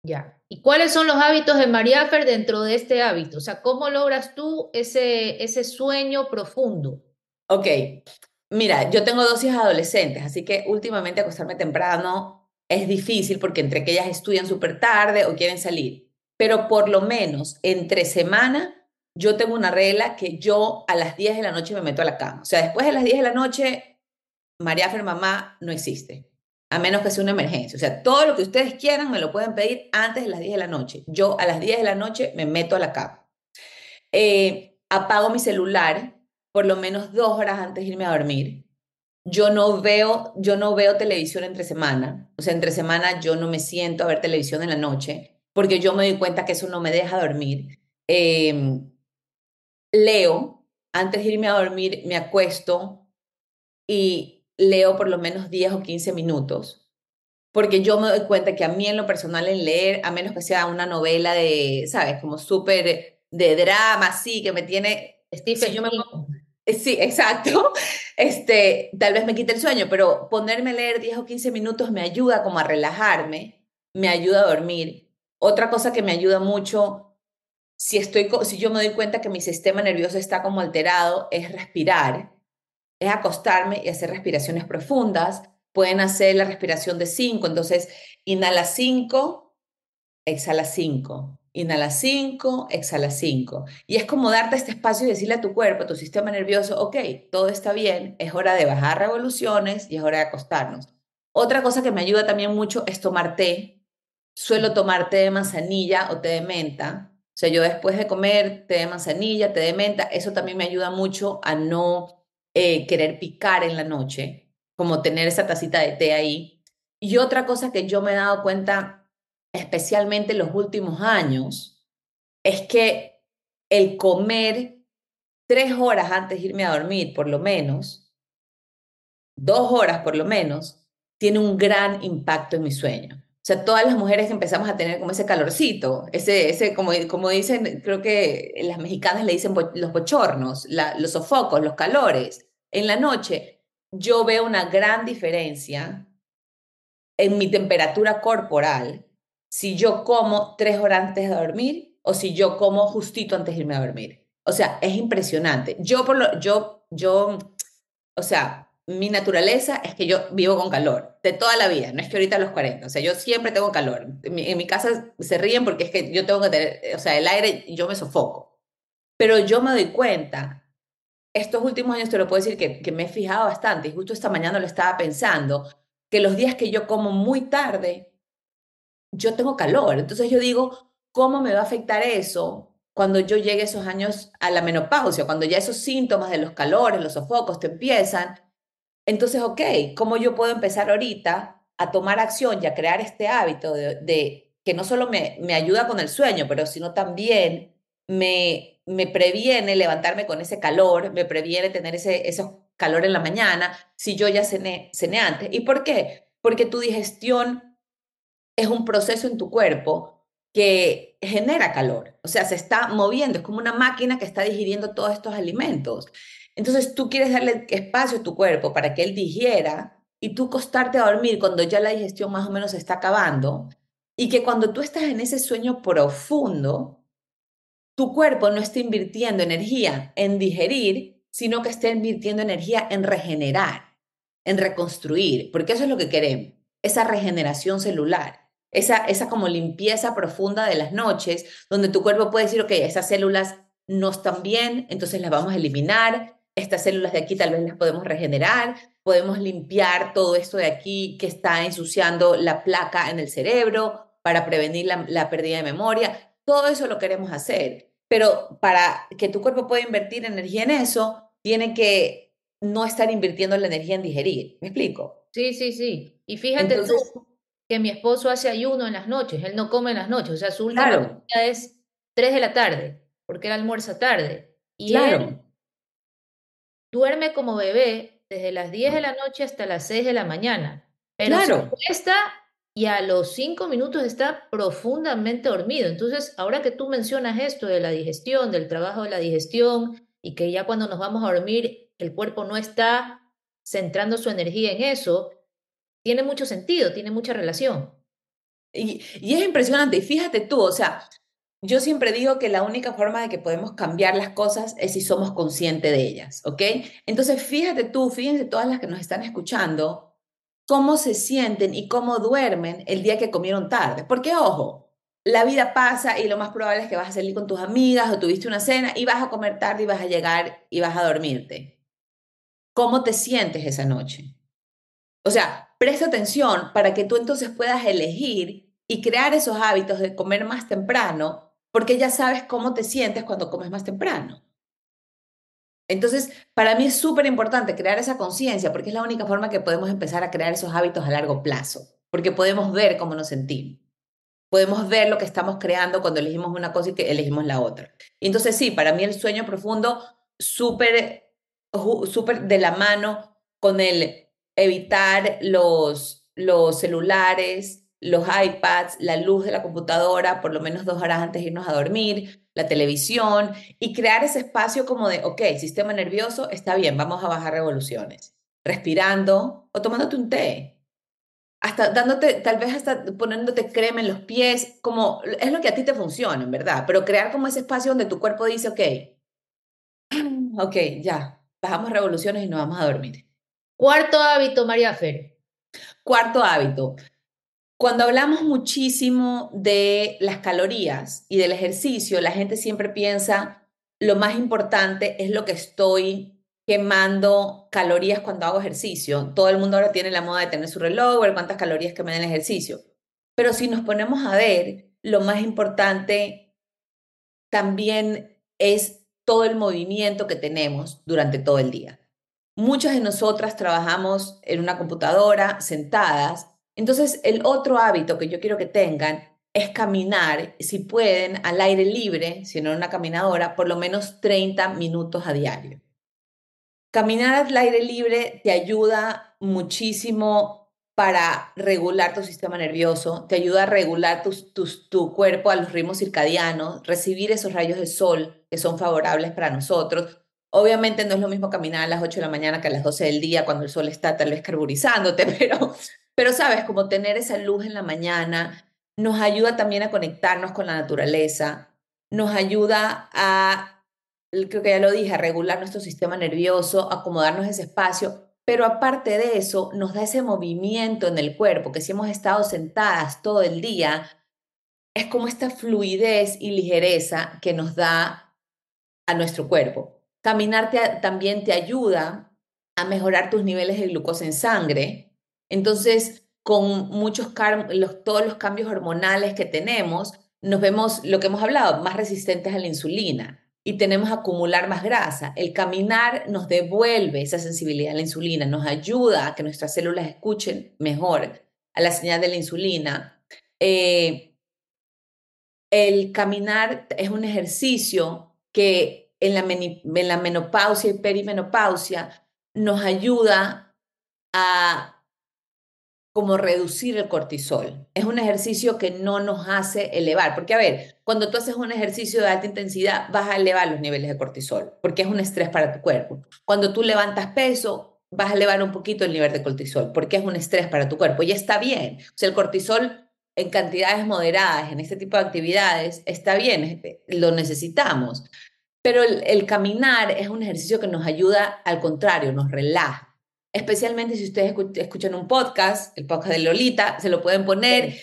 Ya. ¿Y cuáles son los hábitos de María Fer dentro de este hábito? O sea, ¿cómo logras tú ese, ese sueño profundo? Ok, mira, yo tengo dos hijas adolescentes, así que últimamente acostarme temprano es difícil porque entre que ellas estudian súper tarde o quieren salir. Pero por lo menos entre semana yo tengo una regla que yo a las 10 de la noche me meto a la cama. O sea, después de las 10 de la noche, María Fer mamá no existe a menos que sea una emergencia. O sea, todo lo que ustedes quieran me lo pueden pedir antes de las 10 de la noche. Yo a las 10 de la noche me meto a la cama. Eh, apago mi celular por lo menos dos horas antes de irme a dormir. Yo no veo, yo no veo televisión entre semana. O sea, entre semana yo no me siento a ver televisión en la noche porque yo me doy cuenta que eso no me deja dormir. Em, leo, antes de irme a dormir me acuesto y leo por lo menos 10 o 15 minutos, porque yo me doy cuenta que a mí en lo personal en leer, a menos que sea una novela de, ¿sabes? Como súper de drama, sí, que me tiene... Stephen, yo me eh, Sí, exacto. Este, tal vez me quite el sueño, pero ponerme a leer 10 o 15 minutos me ayuda como a relajarme, me ayuda a dormir. Otra cosa que me ayuda mucho, si, estoy, si yo me doy cuenta que mi sistema nervioso está como alterado, es respirar es acostarme y hacer respiraciones profundas. Pueden hacer la respiración de 5, entonces inhala 5, exhala 5. Inhala 5, exhala 5. Y es como darte este espacio y decirle a tu cuerpo, a tu sistema nervioso, ok, todo está bien, es hora de bajar revoluciones y es hora de acostarnos. Otra cosa que me ayuda también mucho es tomar té. Suelo tomar té de manzanilla o té de menta. O sea, yo después de comer té de manzanilla, té de menta, eso también me ayuda mucho a no eh, querer picar en la noche, como tener esa tacita de té ahí. Y otra cosa que yo me he dado cuenta, especialmente en los últimos años, es que el comer tres horas antes de irme a dormir, por lo menos, dos horas por lo menos, tiene un gran impacto en mi sueño. O sea, todas las mujeres que empezamos a tener como ese calorcito, ese, ese como, como dicen, creo que las mexicanas le dicen los bochornos, los sofocos, los calores. En la noche yo veo una gran diferencia en mi temperatura corporal si yo como tres horas antes de dormir o si yo como justito antes de irme a dormir. O sea, es impresionante. Yo, por lo, yo, yo, o sea, mi naturaleza es que yo vivo con calor de toda la vida, no es que ahorita a los 40, o sea, yo siempre tengo calor. En mi, casa se ríen porque es que yo tengo que tener, o sea, el aire, yo me sofoco. Pero yo me doy cuenta, estos últimos años te lo puedo decir que, me he fijado bastante, y justo esta mañana lo estaba pensando, que los días que yo como muy tarde, yo tengo calor. Entonces yo digo, ¿cómo me va a afectar eso cuando yo llegue esos años a la menopausia, cuando ya esos síntomas de los calores, los sofocos te empiezan? Entonces, ok, ¿cómo yo puedo empezar ahorita a tomar acción y a crear este hábito de, que no solo me, me, ayuda con el sueño, pero sino también me, me previene levantarme con ese calor, me previene tener ese, ese calor en la mañana si yo ya cené, cené antes. ¿Y por qué? Porque tu digestión es un proceso en tu cuerpo que genera calor, o sea, se está moviendo, es como una máquina que está digiriendo todos estos alimentos. Entonces tú quieres darle espacio a tu cuerpo para que él digiera y tú costarte a dormir cuando ya la digestión más o menos está acabando y que cuando tú estás en ese sueño profundo, tu cuerpo no esté invirtiendo energía en digerir, sino que esté invirtiendo energía en regenerar, en reconstruir, porque eso es lo que queremos, esa regeneración celular, esa, esa como limpieza profunda de las noches, donde tu cuerpo puede decir, ok, esas células no están bien, entonces las vamos a eliminar, estas células de aquí tal vez las podemos regenerar, podemos limpiar todo esto de aquí que está ensuciando la placa en el cerebro para prevenir la, la pérdida de memoria. Todo eso lo queremos hacer, pero para que tu cuerpo pueda invertir energía en eso, tiene que no estar invirtiendo la energía en digerir. ¿Me explico? Sí, sí, sí. Y fíjate tú que mi esposo hace ayuno en las noches, él no come en las noches, o sea, su última claro. es 3 de la tarde, porque él almuerza tarde. Y él duerme como bebé desde las 10 de la noche hasta las 6 de la mañana. Pero claro. y a los 5 minutos está profundamente dormido. Entonces, ahora que tú mencionas esto de la digestión, del trabajo de la digestión, y que ya cuando nos vamos a dormir el cuerpo no está centrando su energía en eso, tiene mucho sentido, tiene mucha relación. Y, y es impresionante, y fíjate tú, o sea, yo siempre digo que la única forma de que podemos cambiar las cosas es si somos conscientes de ellas, ¿ok? Entonces, fíjate tú, fíjense todas las que nos están escuchando, cómo se sienten y cómo duermen el día que comieron tarde. Porque, ojo, la vida pasa y lo más probable es que vas a salir con tus amigas o tuviste una cena y vas a comer tarde y vas a llegar y vas a dormirte. ¿Cómo te sientes esa noche? O sea, presta atención para que tú entonces puedas elegir y crear esos hábitos de comer más temprano porque ya sabes cómo te sientes cuando comes más temprano. Entonces, para mí es súper importante crear esa conciencia porque es la única forma que podemos empezar a crear esos hábitos a largo plazo, porque podemos ver cómo nos sentimos. Podemos ver lo que estamos creando cuando elegimos una cosa y que elegimos la otra. entonces, sí, para mí el sueño profundo, súper, súper de la mano con el evitar los, los celulares, los iPads, la luz de la computadora, por lo menos dos horas antes de irnos a dormir, la televisión, y crear ese espacio como de, ok, sistema nervioso, está bien, vamos a bajar revoluciones, respirando o tomándote un té, hasta dándote, tal vez hasta poniéndote crema en los pies, como es lo que a ti te funciona, en verdad, pero crear como ese espacio donde tu cuerpo dice, ok, ok, ya, bajamos revoluciones y nos vamos a dormir. Cuarto hábito, María Fer. Cuarto hábito, cuando hablamos muchísimo de las calorías y del ejercicio, la gente siempre piensa lo más importante es lo que estoy quemando calorías cuando hago ejercicio. Todo el mundo ahora tiene la moda de tener su reloj, ver cuántas calorías quema en el ejercicio. Pero si nos ponemos a ver, lo más importante también es todo el movimiento que tenemos durante todo el día. Muchas de nosotras trabajamos en una computadora sentadas entonces, el otro hábito que yo quiero que tengan es caminar, si pueden, al aire libre, si no en una caminadora, por lo menos 30 minutos a diario. Caminar al aire libre te ayuda muchísimo para regular tu sistema nervioso, te ayuda a regular tu cuerpo a los ritmos circadianos, recibir esos rayos de sol que son favorables para nosotros. Obviamente no es lo mismo caminar a las 8 de la mañana que a las 12 del día cuando el sol está tal vez carburizándote, pero, pero sabes, como tener esa luz en la mañana nos ayuda también a conectarnos con la naturaleza, nos ayuda a, creo que ya lo dije, a regular nuestro sistema nervioso, acomodarnos ese espacio, pero aparte de eso, nos da ese movimiento en el cuerpo, que si hemos estado sentadas todo el día, es como esta fluidez y ligereza que nos da a nuestro cuerpo. Caminar también te ayuda a mejorar tus niveles de glucosa en sangre, entonces, con muchos todos los cambios hormonales que tenemos, nos vemos, lo que hemos hablado, más resistentes a la insulina y tenemos a acumular más grasa. El caminar nos devuelve esa sensibilidad a la insulina, nos ayuda a que nuestras células escuchen mejor a la señal de la insulina. Eh, el caminar es un ejercicio que en la, en la menopausia y perimenopausia nos ayuda a como reducir el cortisol. Es un ejercicio que no nos hace elevar, porque a ver, cuando tú haces un ejercicio de alta intensidad, vas a elevar los niveles de cortisol, porque es un estrés para tu cuerpo. Cuando tú levantas peso, vas a elevar un poquito el nivel de cortisol, porque es un estrés para tu cuerpo. Y está bien. O sea, el cortisol en cantidades moderadas, en este tipo de actividades, está bien, lo necesitamos. Pero el, el caminar es un ejercicio que nos ayuda, al contrario, nos relaja especialmente si ustedes escuchan un podcast, el podcast de Lolita, se lo pueden poner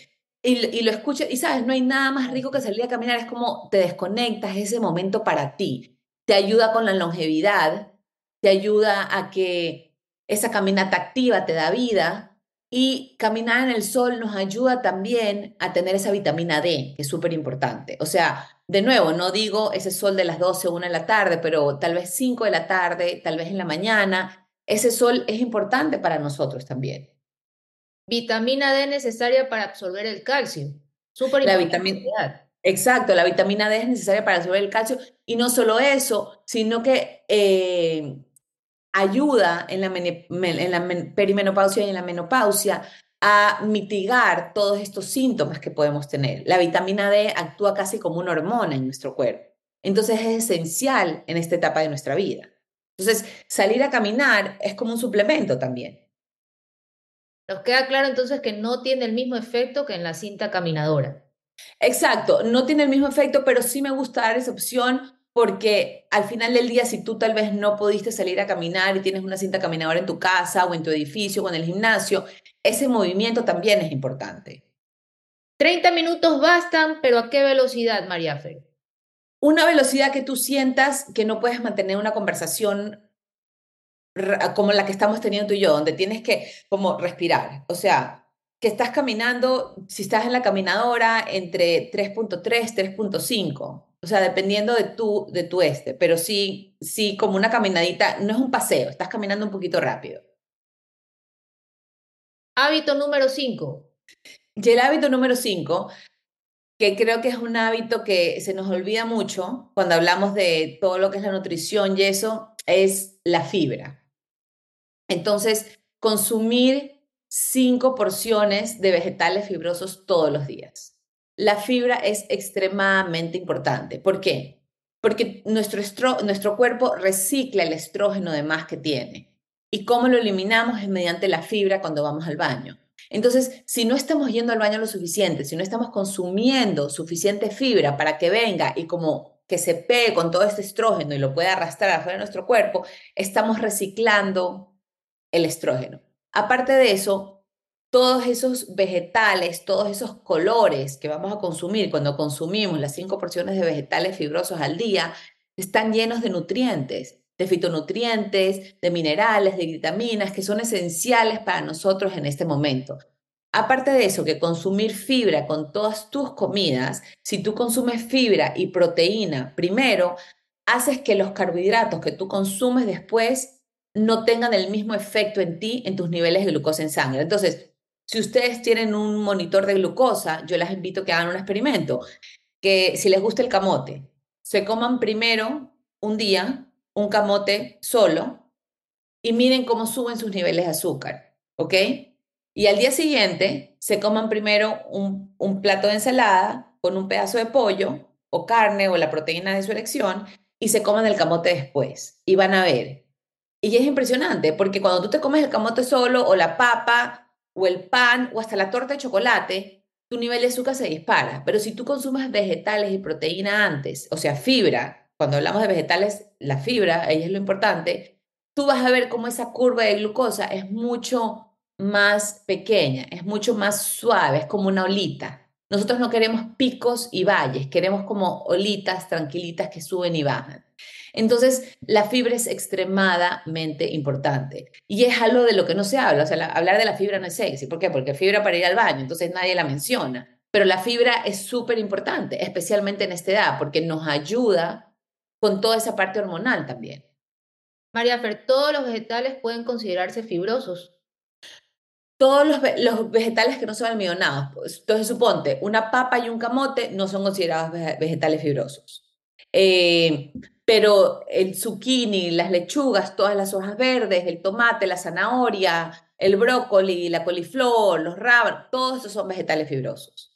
y, lo escuchan. Y sabes, no hay nada más rico que salir a caminar, es como te desconectas, ese momento para ti. Te ayuda con la longevidad, te ayuda a que esa caminata activa te da vida y caminar en el sol nos ayuda también a tener esa vitamina D, que es súper importante. O sea, de nuevo, no digo ese sol de las 12 o 1 de la tarde, pero tal vez 5 de la tarde, tal vez en la mañana. Ese sol es importante para nosotros también. Vitamina D necesaria para absorber el calcio. Súper La vitamina Exacto, la vitamina D es necesaria para absorber el calcio y no solo eso, sino que eh, ayuda en la, en la perimenopausia y en la menopausia a mitigar todos estos síntomas que podemos tener. La vitamina D actúa casi como una hormona en nuestro cuerpo. Entonces es esencial en esta etapa de nuestra vida. Entonces, salir a caminar es como un suplemento también. Nos queda claro entonces que no tiene el mismo efecto que en la cinta caminadora. Exacto, no tiene el mismo efecto, pero sí me gusta dar esa opción porque al final del día, si tú tal vez no pudiste salir a caminar y tienes una cinta caminadora en tu casa o en tu edificio o en el gimnasio, ese movimiento también es importante. 30 minutos bastan, pero ¿a qué velocidad, María Fe? Una velocidad que tú sientas que no puedes mantener una conversación como la que estamos teniendo tú y yo, donde tienes que como respirar. O sea, que estás caminando, si estás en la caminadora, entre 3.3, 3.5 o sea, dependiendo de tu, de tu este, pero sí, sí, como una caminadita, no es un paseo, estás caminando un poquito rápido. Hábito número 5. Y el hábito número 5, que creo que es un hábito que se nos olvida mucho cuando hablamos de todo lo que es la nutrición y eso, es la fibra. Entonces, consumir cinco porciones de vegetales fibrosos todos los días la fibra es extremadamente importante. ¿Por qué? Porque nuestro, nuestro cuerpo recicla el estrógeno de más que tiene. ¿Y cómo lo eliminamos? Es mediante la fibra cuando vamos al baño. Entonces, si no estamos yendo al baño lo suficiente, si no estamos consumiendo suficiente fibra para que venga y como que se pegue con todo este estrógeno y lo pueda arrastrar afuera de nuestro cuerpo, estamos reciclando el estrógeno. Aparte de eso, todos esos vegetales, todos esos colores que vamos a consumir cuando consumimos las cinco porciones de vegetales fibrosos al día, están llenos de nutrientes, de fitonutrientes, de minerales, de vitaminas que son esenciales para nosotros en este momento. Aparte de eso, que consumir fibra con todas tus comidas, si tú consumes fibra y proteína primero, haces que los carbohidratos que tú consumes después no tengan el mismo efecto en ti, en tus niveles de glucosa en sangre. Entonces, si ustedes tienen un monitor de glucosa, yo les invito a que hagan un experimento, que si les gusta el camote, se coman primero un día un camote solo y miren cómo suben sus niveles de azúcar, ¿ok? Y al día siguiente se coman primero un, plato de ensalada con un pedazo de pollo o carne o la proteína de su elección y se coman el camote después y van a ver. Y es impresionante porque cuando tú te comes el camote solo o la papa o el pan o hasta la torta de chocolate, tu nivel de azúcar se dispara. Pero si tú consumes vegetales y proteína antes, o sea, fibra, cuando hablamos de vegetales, la fibra, ahí es lo importante, tú vas a ver cómo esa curva de glucosa es mucho más pequeña, es mucho más suave, es como una olita. Nosotros no queremos picos y valles, queremos como olitas tranquilitas que suben y bajan. Entonces, la fibra es extremadamente importante y es algo de lo que no se habla. O sea, hablar de la fibra no es sexy. ¿Por qué? Porque fibra para ir al baño, entonces nadie la menciona. Pero la fibra es súper importante, especialmente en esta edad, porque nos ayuda con toda esa parte hormonal también. María Fer, ¿todos los vegetales pueden considerarse fibrosos? Todos los, los vegetales que no son almidonados. Pues, entonces, suponte, una papa y un camote no son considerados vegetales fibrosos. Eh, pero el zucchini, las lechugas, todas las hojas verdes, el tomate, la zanahoria, el brócoli, la coliflor, los rábanos, todos esos son vegetales fibrosos.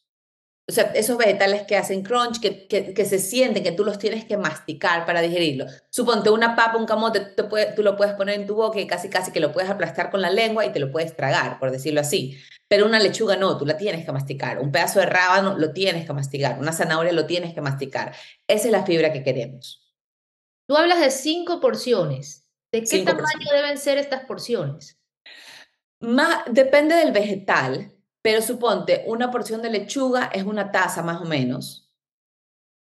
O sea, esos vegetales que hacen crunch, que, que, se sienten, que tú los tienes que masticar para digerirlo. Suponte una papa, un camote, te tú lo puedes poner en tu boca y casi casi que lo puedes aplastar con la lengua y te lo puedes tragar, por decirlo así. Pero una lechuga no, tú la tienes que masticar. Un pedazo de rábano lo tienes que masticar. Una zanahoria lo tienes que masticar. Esa es la fibra que queremos. Tú hablas de cinco porciones. ¿De qué tamaño deben ser estas porciones? Más, depende del vegetal, pero suponte, una porción de lechuga es una taza más o menos.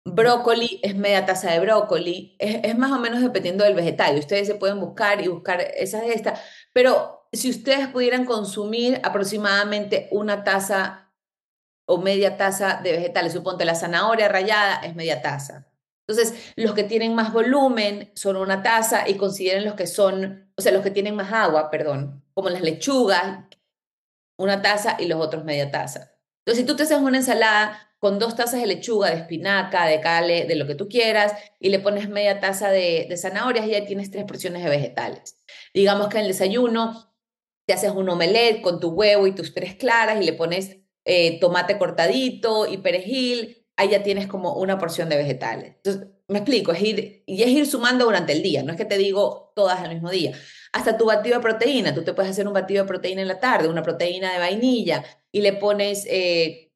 Brócoli es media taza de brócoli, es, es más o menos dependiendo del vegetal. Ustedes se pueden buscar y buscar esas de estas, pero si ustedes pudieran consumir aproximadamente una taza o media taza de vegetales, suponte la zanahoria rallada es media taza. Entonces, los que tienen más volumen son una taza y consideren los que son, o sea, los que tienen más agua, perdón, como las lechugas, una taza y los otros media taza. Entonces, si tú te haces una ensalada con dos tazas de lechuga, de espinaca, de cale, de lo que tú quieras, y le pones media taza de, de zanahorias ya tienes tres porciones de vegetales. Digamos que en el desayuno te haces un omelette con tu huevo y tus tres claras y le pones eh, tomate cortadito y perejil, ahí ya tienes como una porción de vegetales. Entonces, me explico, es ir, y es ir sumando durante el día, no es que te digo todas al mismo día. Hasta tu batido de proteína, tú te puedes hacer un batido de proteína en la tarde, una proteína de vainilla, y le pones eh,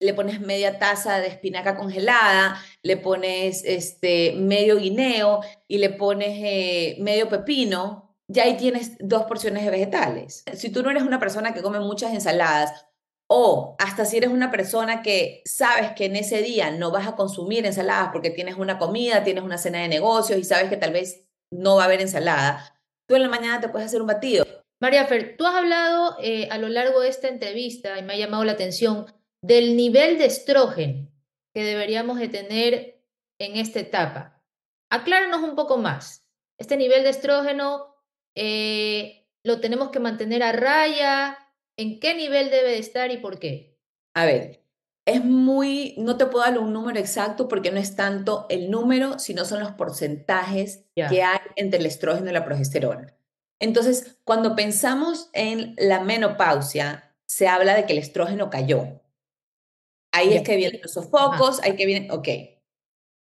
le pones media taza de espinaca congelada, le pones este, medio guineo y le pones eh, medio pepino, ya ahí tienes dos porciones de vegetales. Si tú no eres una persona que come muchas ensaladas o hasta si eres una persona que sabes que en ese día no vas a consumir ensaladas porque tienes una comida, tienes una cena de negocios y sabes que tal vez no va a haber ensalada, tú en la mañana te puedes hacer un batido. María Fer, tú has hablado eh, a lo largo de esta entrevista y me ha llamado la atención del nivel de estrógeno que deberíamos de tener en esta etapa. Acláranos un poco más. Este nivel de estrógeno eh, lo tenemos que mantener a raya. ¿En qué nivel debe de estar y por qué? A ver, es muy, no te puedo dar un número exacto porque no es tanto el número, sino son los porcentajes que hay entre el estrógeno y la progesterona. Entonces, cuando pensamos en la menopausia, se habla de que el estrógeno cayó. Ahí es que vienen los sofocos, ahí que vienen, ok.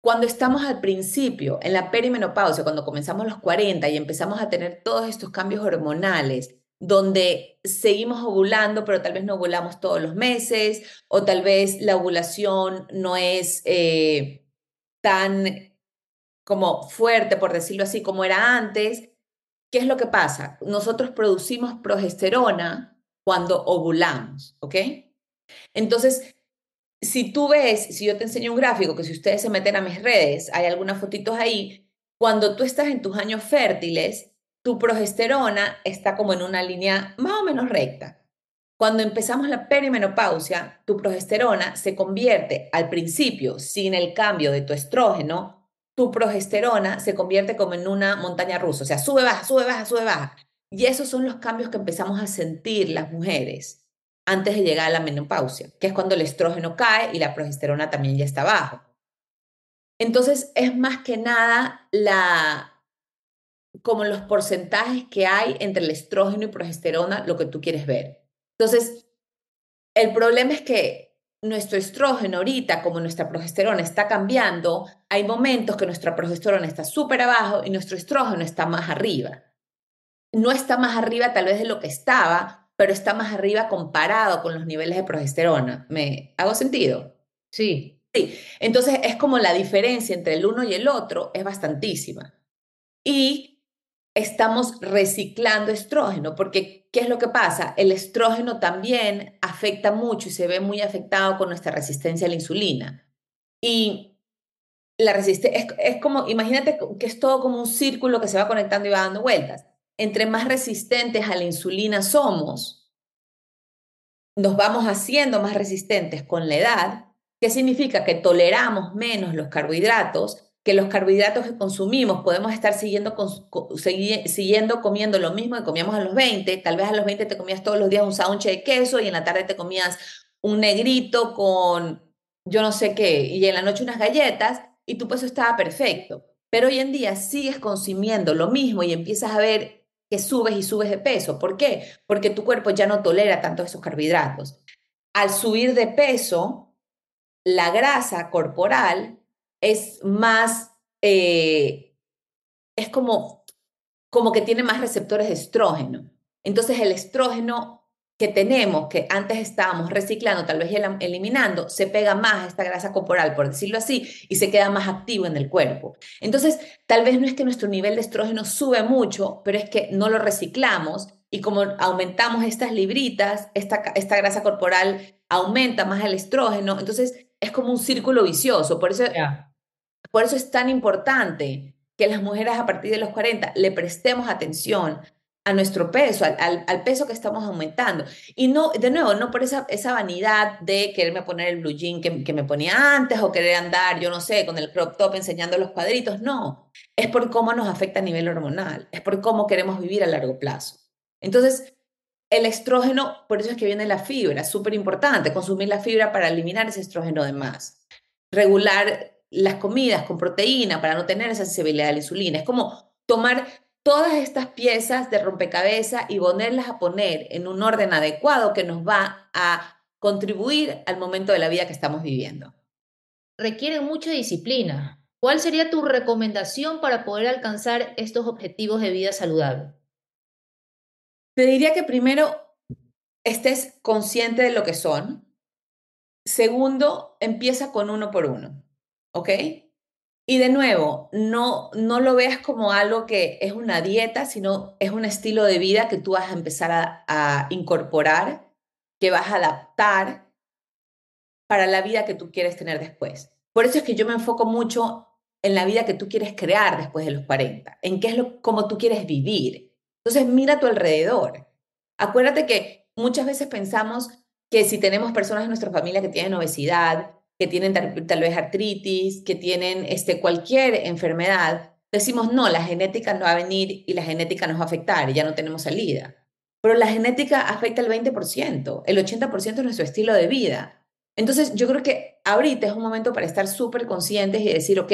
Cuando estamos al principio, en la perimenopausia, cuando comenzamos los 40 y empezamos a tener todos estos cambios hormonales, donde seguimos ovulando, pero tal vez no ovulamos todos los meses, o tal vez la ovulación no es eh, tan como fuerte, por decirlo así, como era antes, ¿qué es lo que pasa? Nosotros producimos progesterona cuando ovulamos, ¿ok? Entonces, si tú ves, si yo te enseño un gráfico, que si ustedes se meten a mis redes, hay algunas fotitos ahí, cuando tú estás en tus años fértiles, tu progesterona está como en una línea más o menos recta. Cuando empezamos la perimenopausia, tu progesterona se convierte al principio, sin el cambio de tu estrógeno, tu progesterona se convierte como en una montaña rusa, o sea, sube, baja, sube, baja, sube, baja. Y esos son los cambios que empezamos a sentir las mujeres antes de llegar a la menopausia, que es cuando el estrógeno cae y la progesterona también ya está bajo. Entonces, es más que nada la como los porcentajes que hay entre el estrógeno y progesterona lo que tú quieres ver. Entonces, el problema es que nuestro estrógeno ahorita, como nuestra progesterona está cambiando, hay momentos que nuestra progesterona está súper abajo y nuestro estrógeno está más arriba. No está más arriba tal vez de lo que estaba, pero está más arriba comparado con los niveles de progesterona. ¿Me hago sentido? Sí. Sí. Entonces es como la diferencia entre el uno y el otro es bastantísima. Y estamos reciclando estrógeno, porque ¿qué es lo que pasa? El estrógeno también afecta mucho y se ve muy afectado con nuestra resistencia a la insulina. Y la resistencia es, es como, imagínate que es todo como un círculo que se va conectando y va dando vueltas entre más resistentes a la insulina somos, nos vamos haciendo más resistentes con la edad, ¿qué significa? Que toleramos menos los carbohidratos, que los carbohidratos que consumimos podemos estar siguiendo, siguiendo comiendo lo mismo que comíamos a los 20, tal vez a los 20 te comías todos los días un sándwich de queso y en la tarde te comías un negrito con yo no sé qué, y en la noche unas galletas, y tu peso estaba perfecto. Pero hoy en día sigues consumiendo lo mismo y empiezas a ver que subes y subes de peso. ¿Por qué? Porque tu cuerpo ya no tolera tanto esos carbohidratos. Al subir de peso, la grasa corporal es más, eh, es como, como que tiene más receptores de estrógeno. Entonces el estrógeno que tenemos, que antes estábamos reciclando, tal vez eliminando, se pega más a esta grasa corporal, por decirlo así, y se queda más activo en el cuerpo. Entonces, tal vez no es que nuestro nivel de estrógeno sube mucho, pero es que no lo reciclamos y como aumentamos estas libritas, esta, esta grasa corporal aumenta más el estrógeno, entonces es como un círculo vicioso. Por eso, por eso es tan importante que las mujeres a partir de los 40 le prestemos atención a nuestro peso, al, al, peso que estamos aumentando. Y no, de nuevo, no por esa, esa vanidad de quererme poner el blue jean que, que, me ponía antes o querer andar, yo no sé, con el crop top enseñando los cuadritos. No, es por cómo nos afecta a nivel hormonal, es por cómo queremos vivir a largo plazo. Entonces, el estrógeno, por eso es que viene la fibra, súper importante, consumir la fibra para eliminar ese estrógeno de más. Regular las comidas con proteína para no tener esa sensibilidad a la insulina. Es como tomar todas estas piezas de rompecabezas y ponerlas a poner en un orden adecuado que nos va a contribuir al momento de la vida que estamos viviendo. Requiere mucha disciplina. ¿Cuál sería tu recomendación para poder alcanzar estos objetivos de vida saludable? Te diría que primero estés consciente de lo que son. Segundo, empieza con uno por uno, ¿ok? Y de nuevo, no, no lo veas como algo que es una dieta, sino es un estilo de vida que tú vas a empezar a, incorporar, que vas a adaptar para la vida que tú quieres tener después. Por eso es que yo me enfoco mucho en la vida que tú quieres crear después de los 40, en qué es lo, cómo tú quieres vivir. Entonces, mira a tu alrededor. Acuérdate que muchas veces pensamos que si tenemos personas en nuestra familia que tienen obesidad, que tienen tal, vez artritis, que tienen este, cualquier enfermedad, decimos, no, la genética no va a venir y la genética nos va a afectar y ya no tenemos salida. Pero la genética afecta el 20%, el 80% es nuestro estilo de vida. Entonces, yo creo que ahorita es un momento para estar súper conscientes y decir, ok,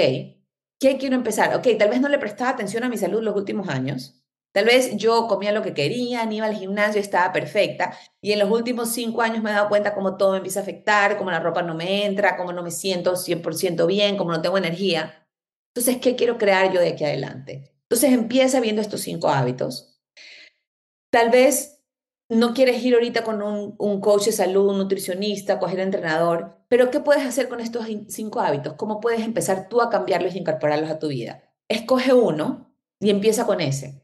¿qué quiero empezar? Ok, tal vez no le prestaba atención a mi salud los últimos años, Tal vez yo comía lo que quería, ni iba al gimnasio, estaba perfecta. Y en los últimos cinco años me he dado cuenta cómo todo me empieza a afectar, cómo la ropa no me entra, cómo no me siento 100% bien, cómo no tengo energía. Entonces, ¿qué quiero crear yo de aquí adelante? Entonces, empieza viendo estos cinco hábitos. Tal vez no quieres ir ahorita con un, un coach de salud, un nutricionista, coger entrenador, pero ¿qué puedes hacer con estos cinco hábitos? ¿Cómo puedes empezar tú a cambiarlos y incorporarlos a tu vida? Escoge uno y empieza con ese.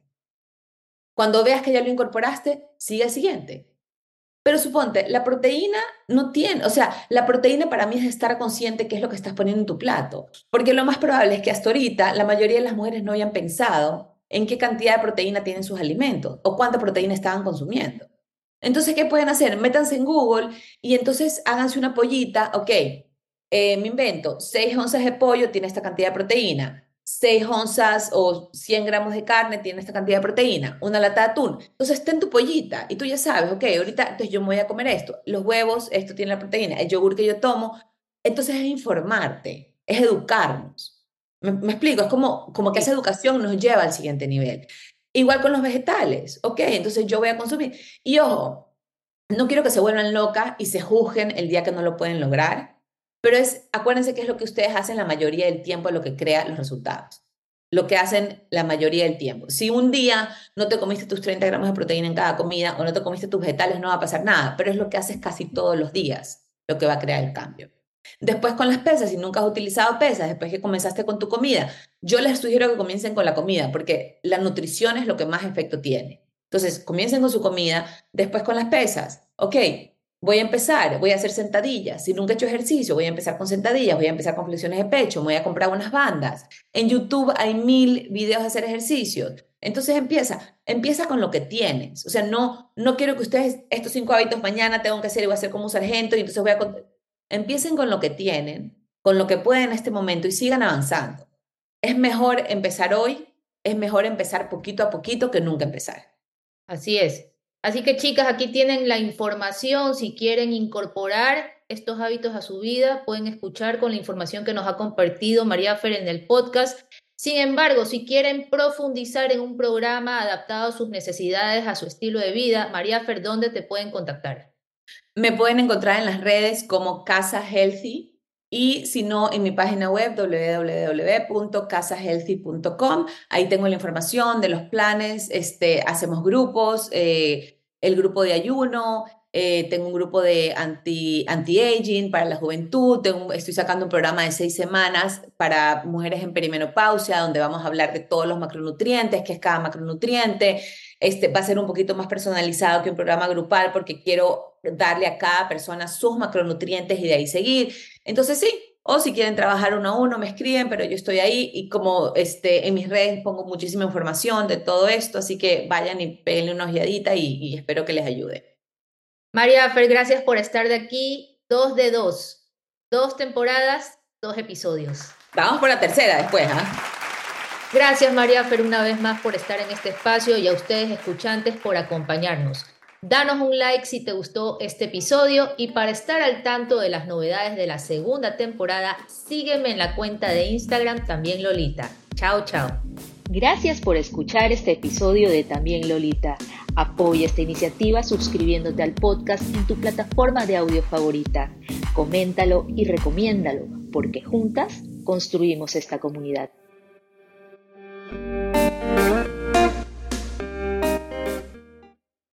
Cuando veas que ya lo incorporaste, sigue el siguiente. Pero suponte, la proteína no tiene, o sea, la proteína para mí es estar consciente qué es lo que estás poniendo en tu plato. Porque lo más probable es que hasta ahorita la mayoría de las mujeres no hayan pensado en qué cantidad de proteína tienen sus alimentos o cuánta proteína estaban consumiendo. Entonces, ¿qué pueden hacer? Métanse en Google y entonces háganse una pollita, ok, eh, me invento, 6 onzas de pollo tiene esta cantidad de proteína, 6 onzas o 100 gramos de carne tiene esta cantidad de proteína, una lata de atún. Entonces está en tu pollita y tú ya sabes, ok, ahorita entonces yo me voy a comer esto. Los huevos, esto tiene la proteína. El yogur que yo tomo. Entonces es informarte, es educarnos. ¿Me, explico? Es como, como que esa educación nos lleva al siguiente nivel. Igual con los vegetales, ok, entonces yo voy a consumir. Y ojo, no quiero que se vuelvan locas y se juzguen el día que no lo pueden lograr pero es, acuérdense que es lo que ustedes hacen la mayoría del tiempo, lo que crea los resultados. Lo que hacen la mayoría del tiempo. Si un día no te comiste tus 30 gramos de proteína en cada comida o no te comiste tus vegetales, no va a pasar nada, pero es lo que haces casi todos los días lo que va a crear el cambio. Después con las pesas, si nunca has utilizado pesas, después que comenzaste con tu comida, yo les sugiero que comiencen con la comida, porque la nutrición es lo que más efecto tiene. Entonces, comiencen con su comida, después con las pesas. Ok, Voy a empezar, voy a hacer sentadillas. Si nunca he hecho ejercicio, voy a empezar con sentadillas, voy a empezar con flexiones de pecho, voy a comprar unas bandas. En YouTube hay mil videos de hacer ejercicios. Entonces empieza, empieza con lo que tienes. O sea, no, no quiero que ustedes estos cinco hábitos mañana tengan que hacer y voy a hacer como un sargento y entonces voy a... Empiecen con lo que tienen, con lo que pueden en este momento y sigan avanzando. Es mejor empezar hoy, es mejor empezar poquito a poquito que nunca empezar. Así es. Así que chicas, aquí tienen la información. Si quieren incorporar estos hábitos a su vida, pueden escuchar con la información que nos ha compartido María Fer en el podcast. Sin embargo, si quieren profundizar en un programa adaptado a sus necesidades, a su estilo de vida, María Fer, ¿dónde te pueden contactar? Me pueden encontrar en las redes como Casa Healthy y si no, en mi página web www.casahealthy.com, ahí tengo la información de los planes, este, hacemos grupos, eh, el grupo de ayuno, eh, tengo un grupo de anti, anti-aging para la juventud, estoy sacando un programa de seis semanas para mujeres en perimenopausia, donde vamos a hablar de todos los macronutrientes, qué es cada macronutriente. Este va a ser un poquito más personalizado que un programa grupal porque quiero darle a cada persona sus macronutrientes y de ahí seguir. Entonces sí, o si quieren trabajar uno a uno, me escriben, pero yo estoy ahí y como este, en mis redes pongo muchísima información de todo esto, así que vayan y peguen una ojeadita y, y espero que les ayude. María Fer, gracias por estar de aquí. Dos de dos. Dos temporadas, dos episodios. Vamos por la tercera después, ¿ah? Gracias María Fer una vez más por estar en este espacio y a ustedes escuchantes por acompañarnos. Danos un like si te gustó este episodio y para estar al tanto de las novedades de la segunda temporada, sígueme en la cuenta de Instagram también Lolita. Chao, chao. Gracias por escuchar este episodio de También Lolita. Apoya esta iniciativa suscribiéndote al podcast en tu plataforma de audio favorita. Coméntalo y recomiéndalo, porque juntas construimos esta comunidad.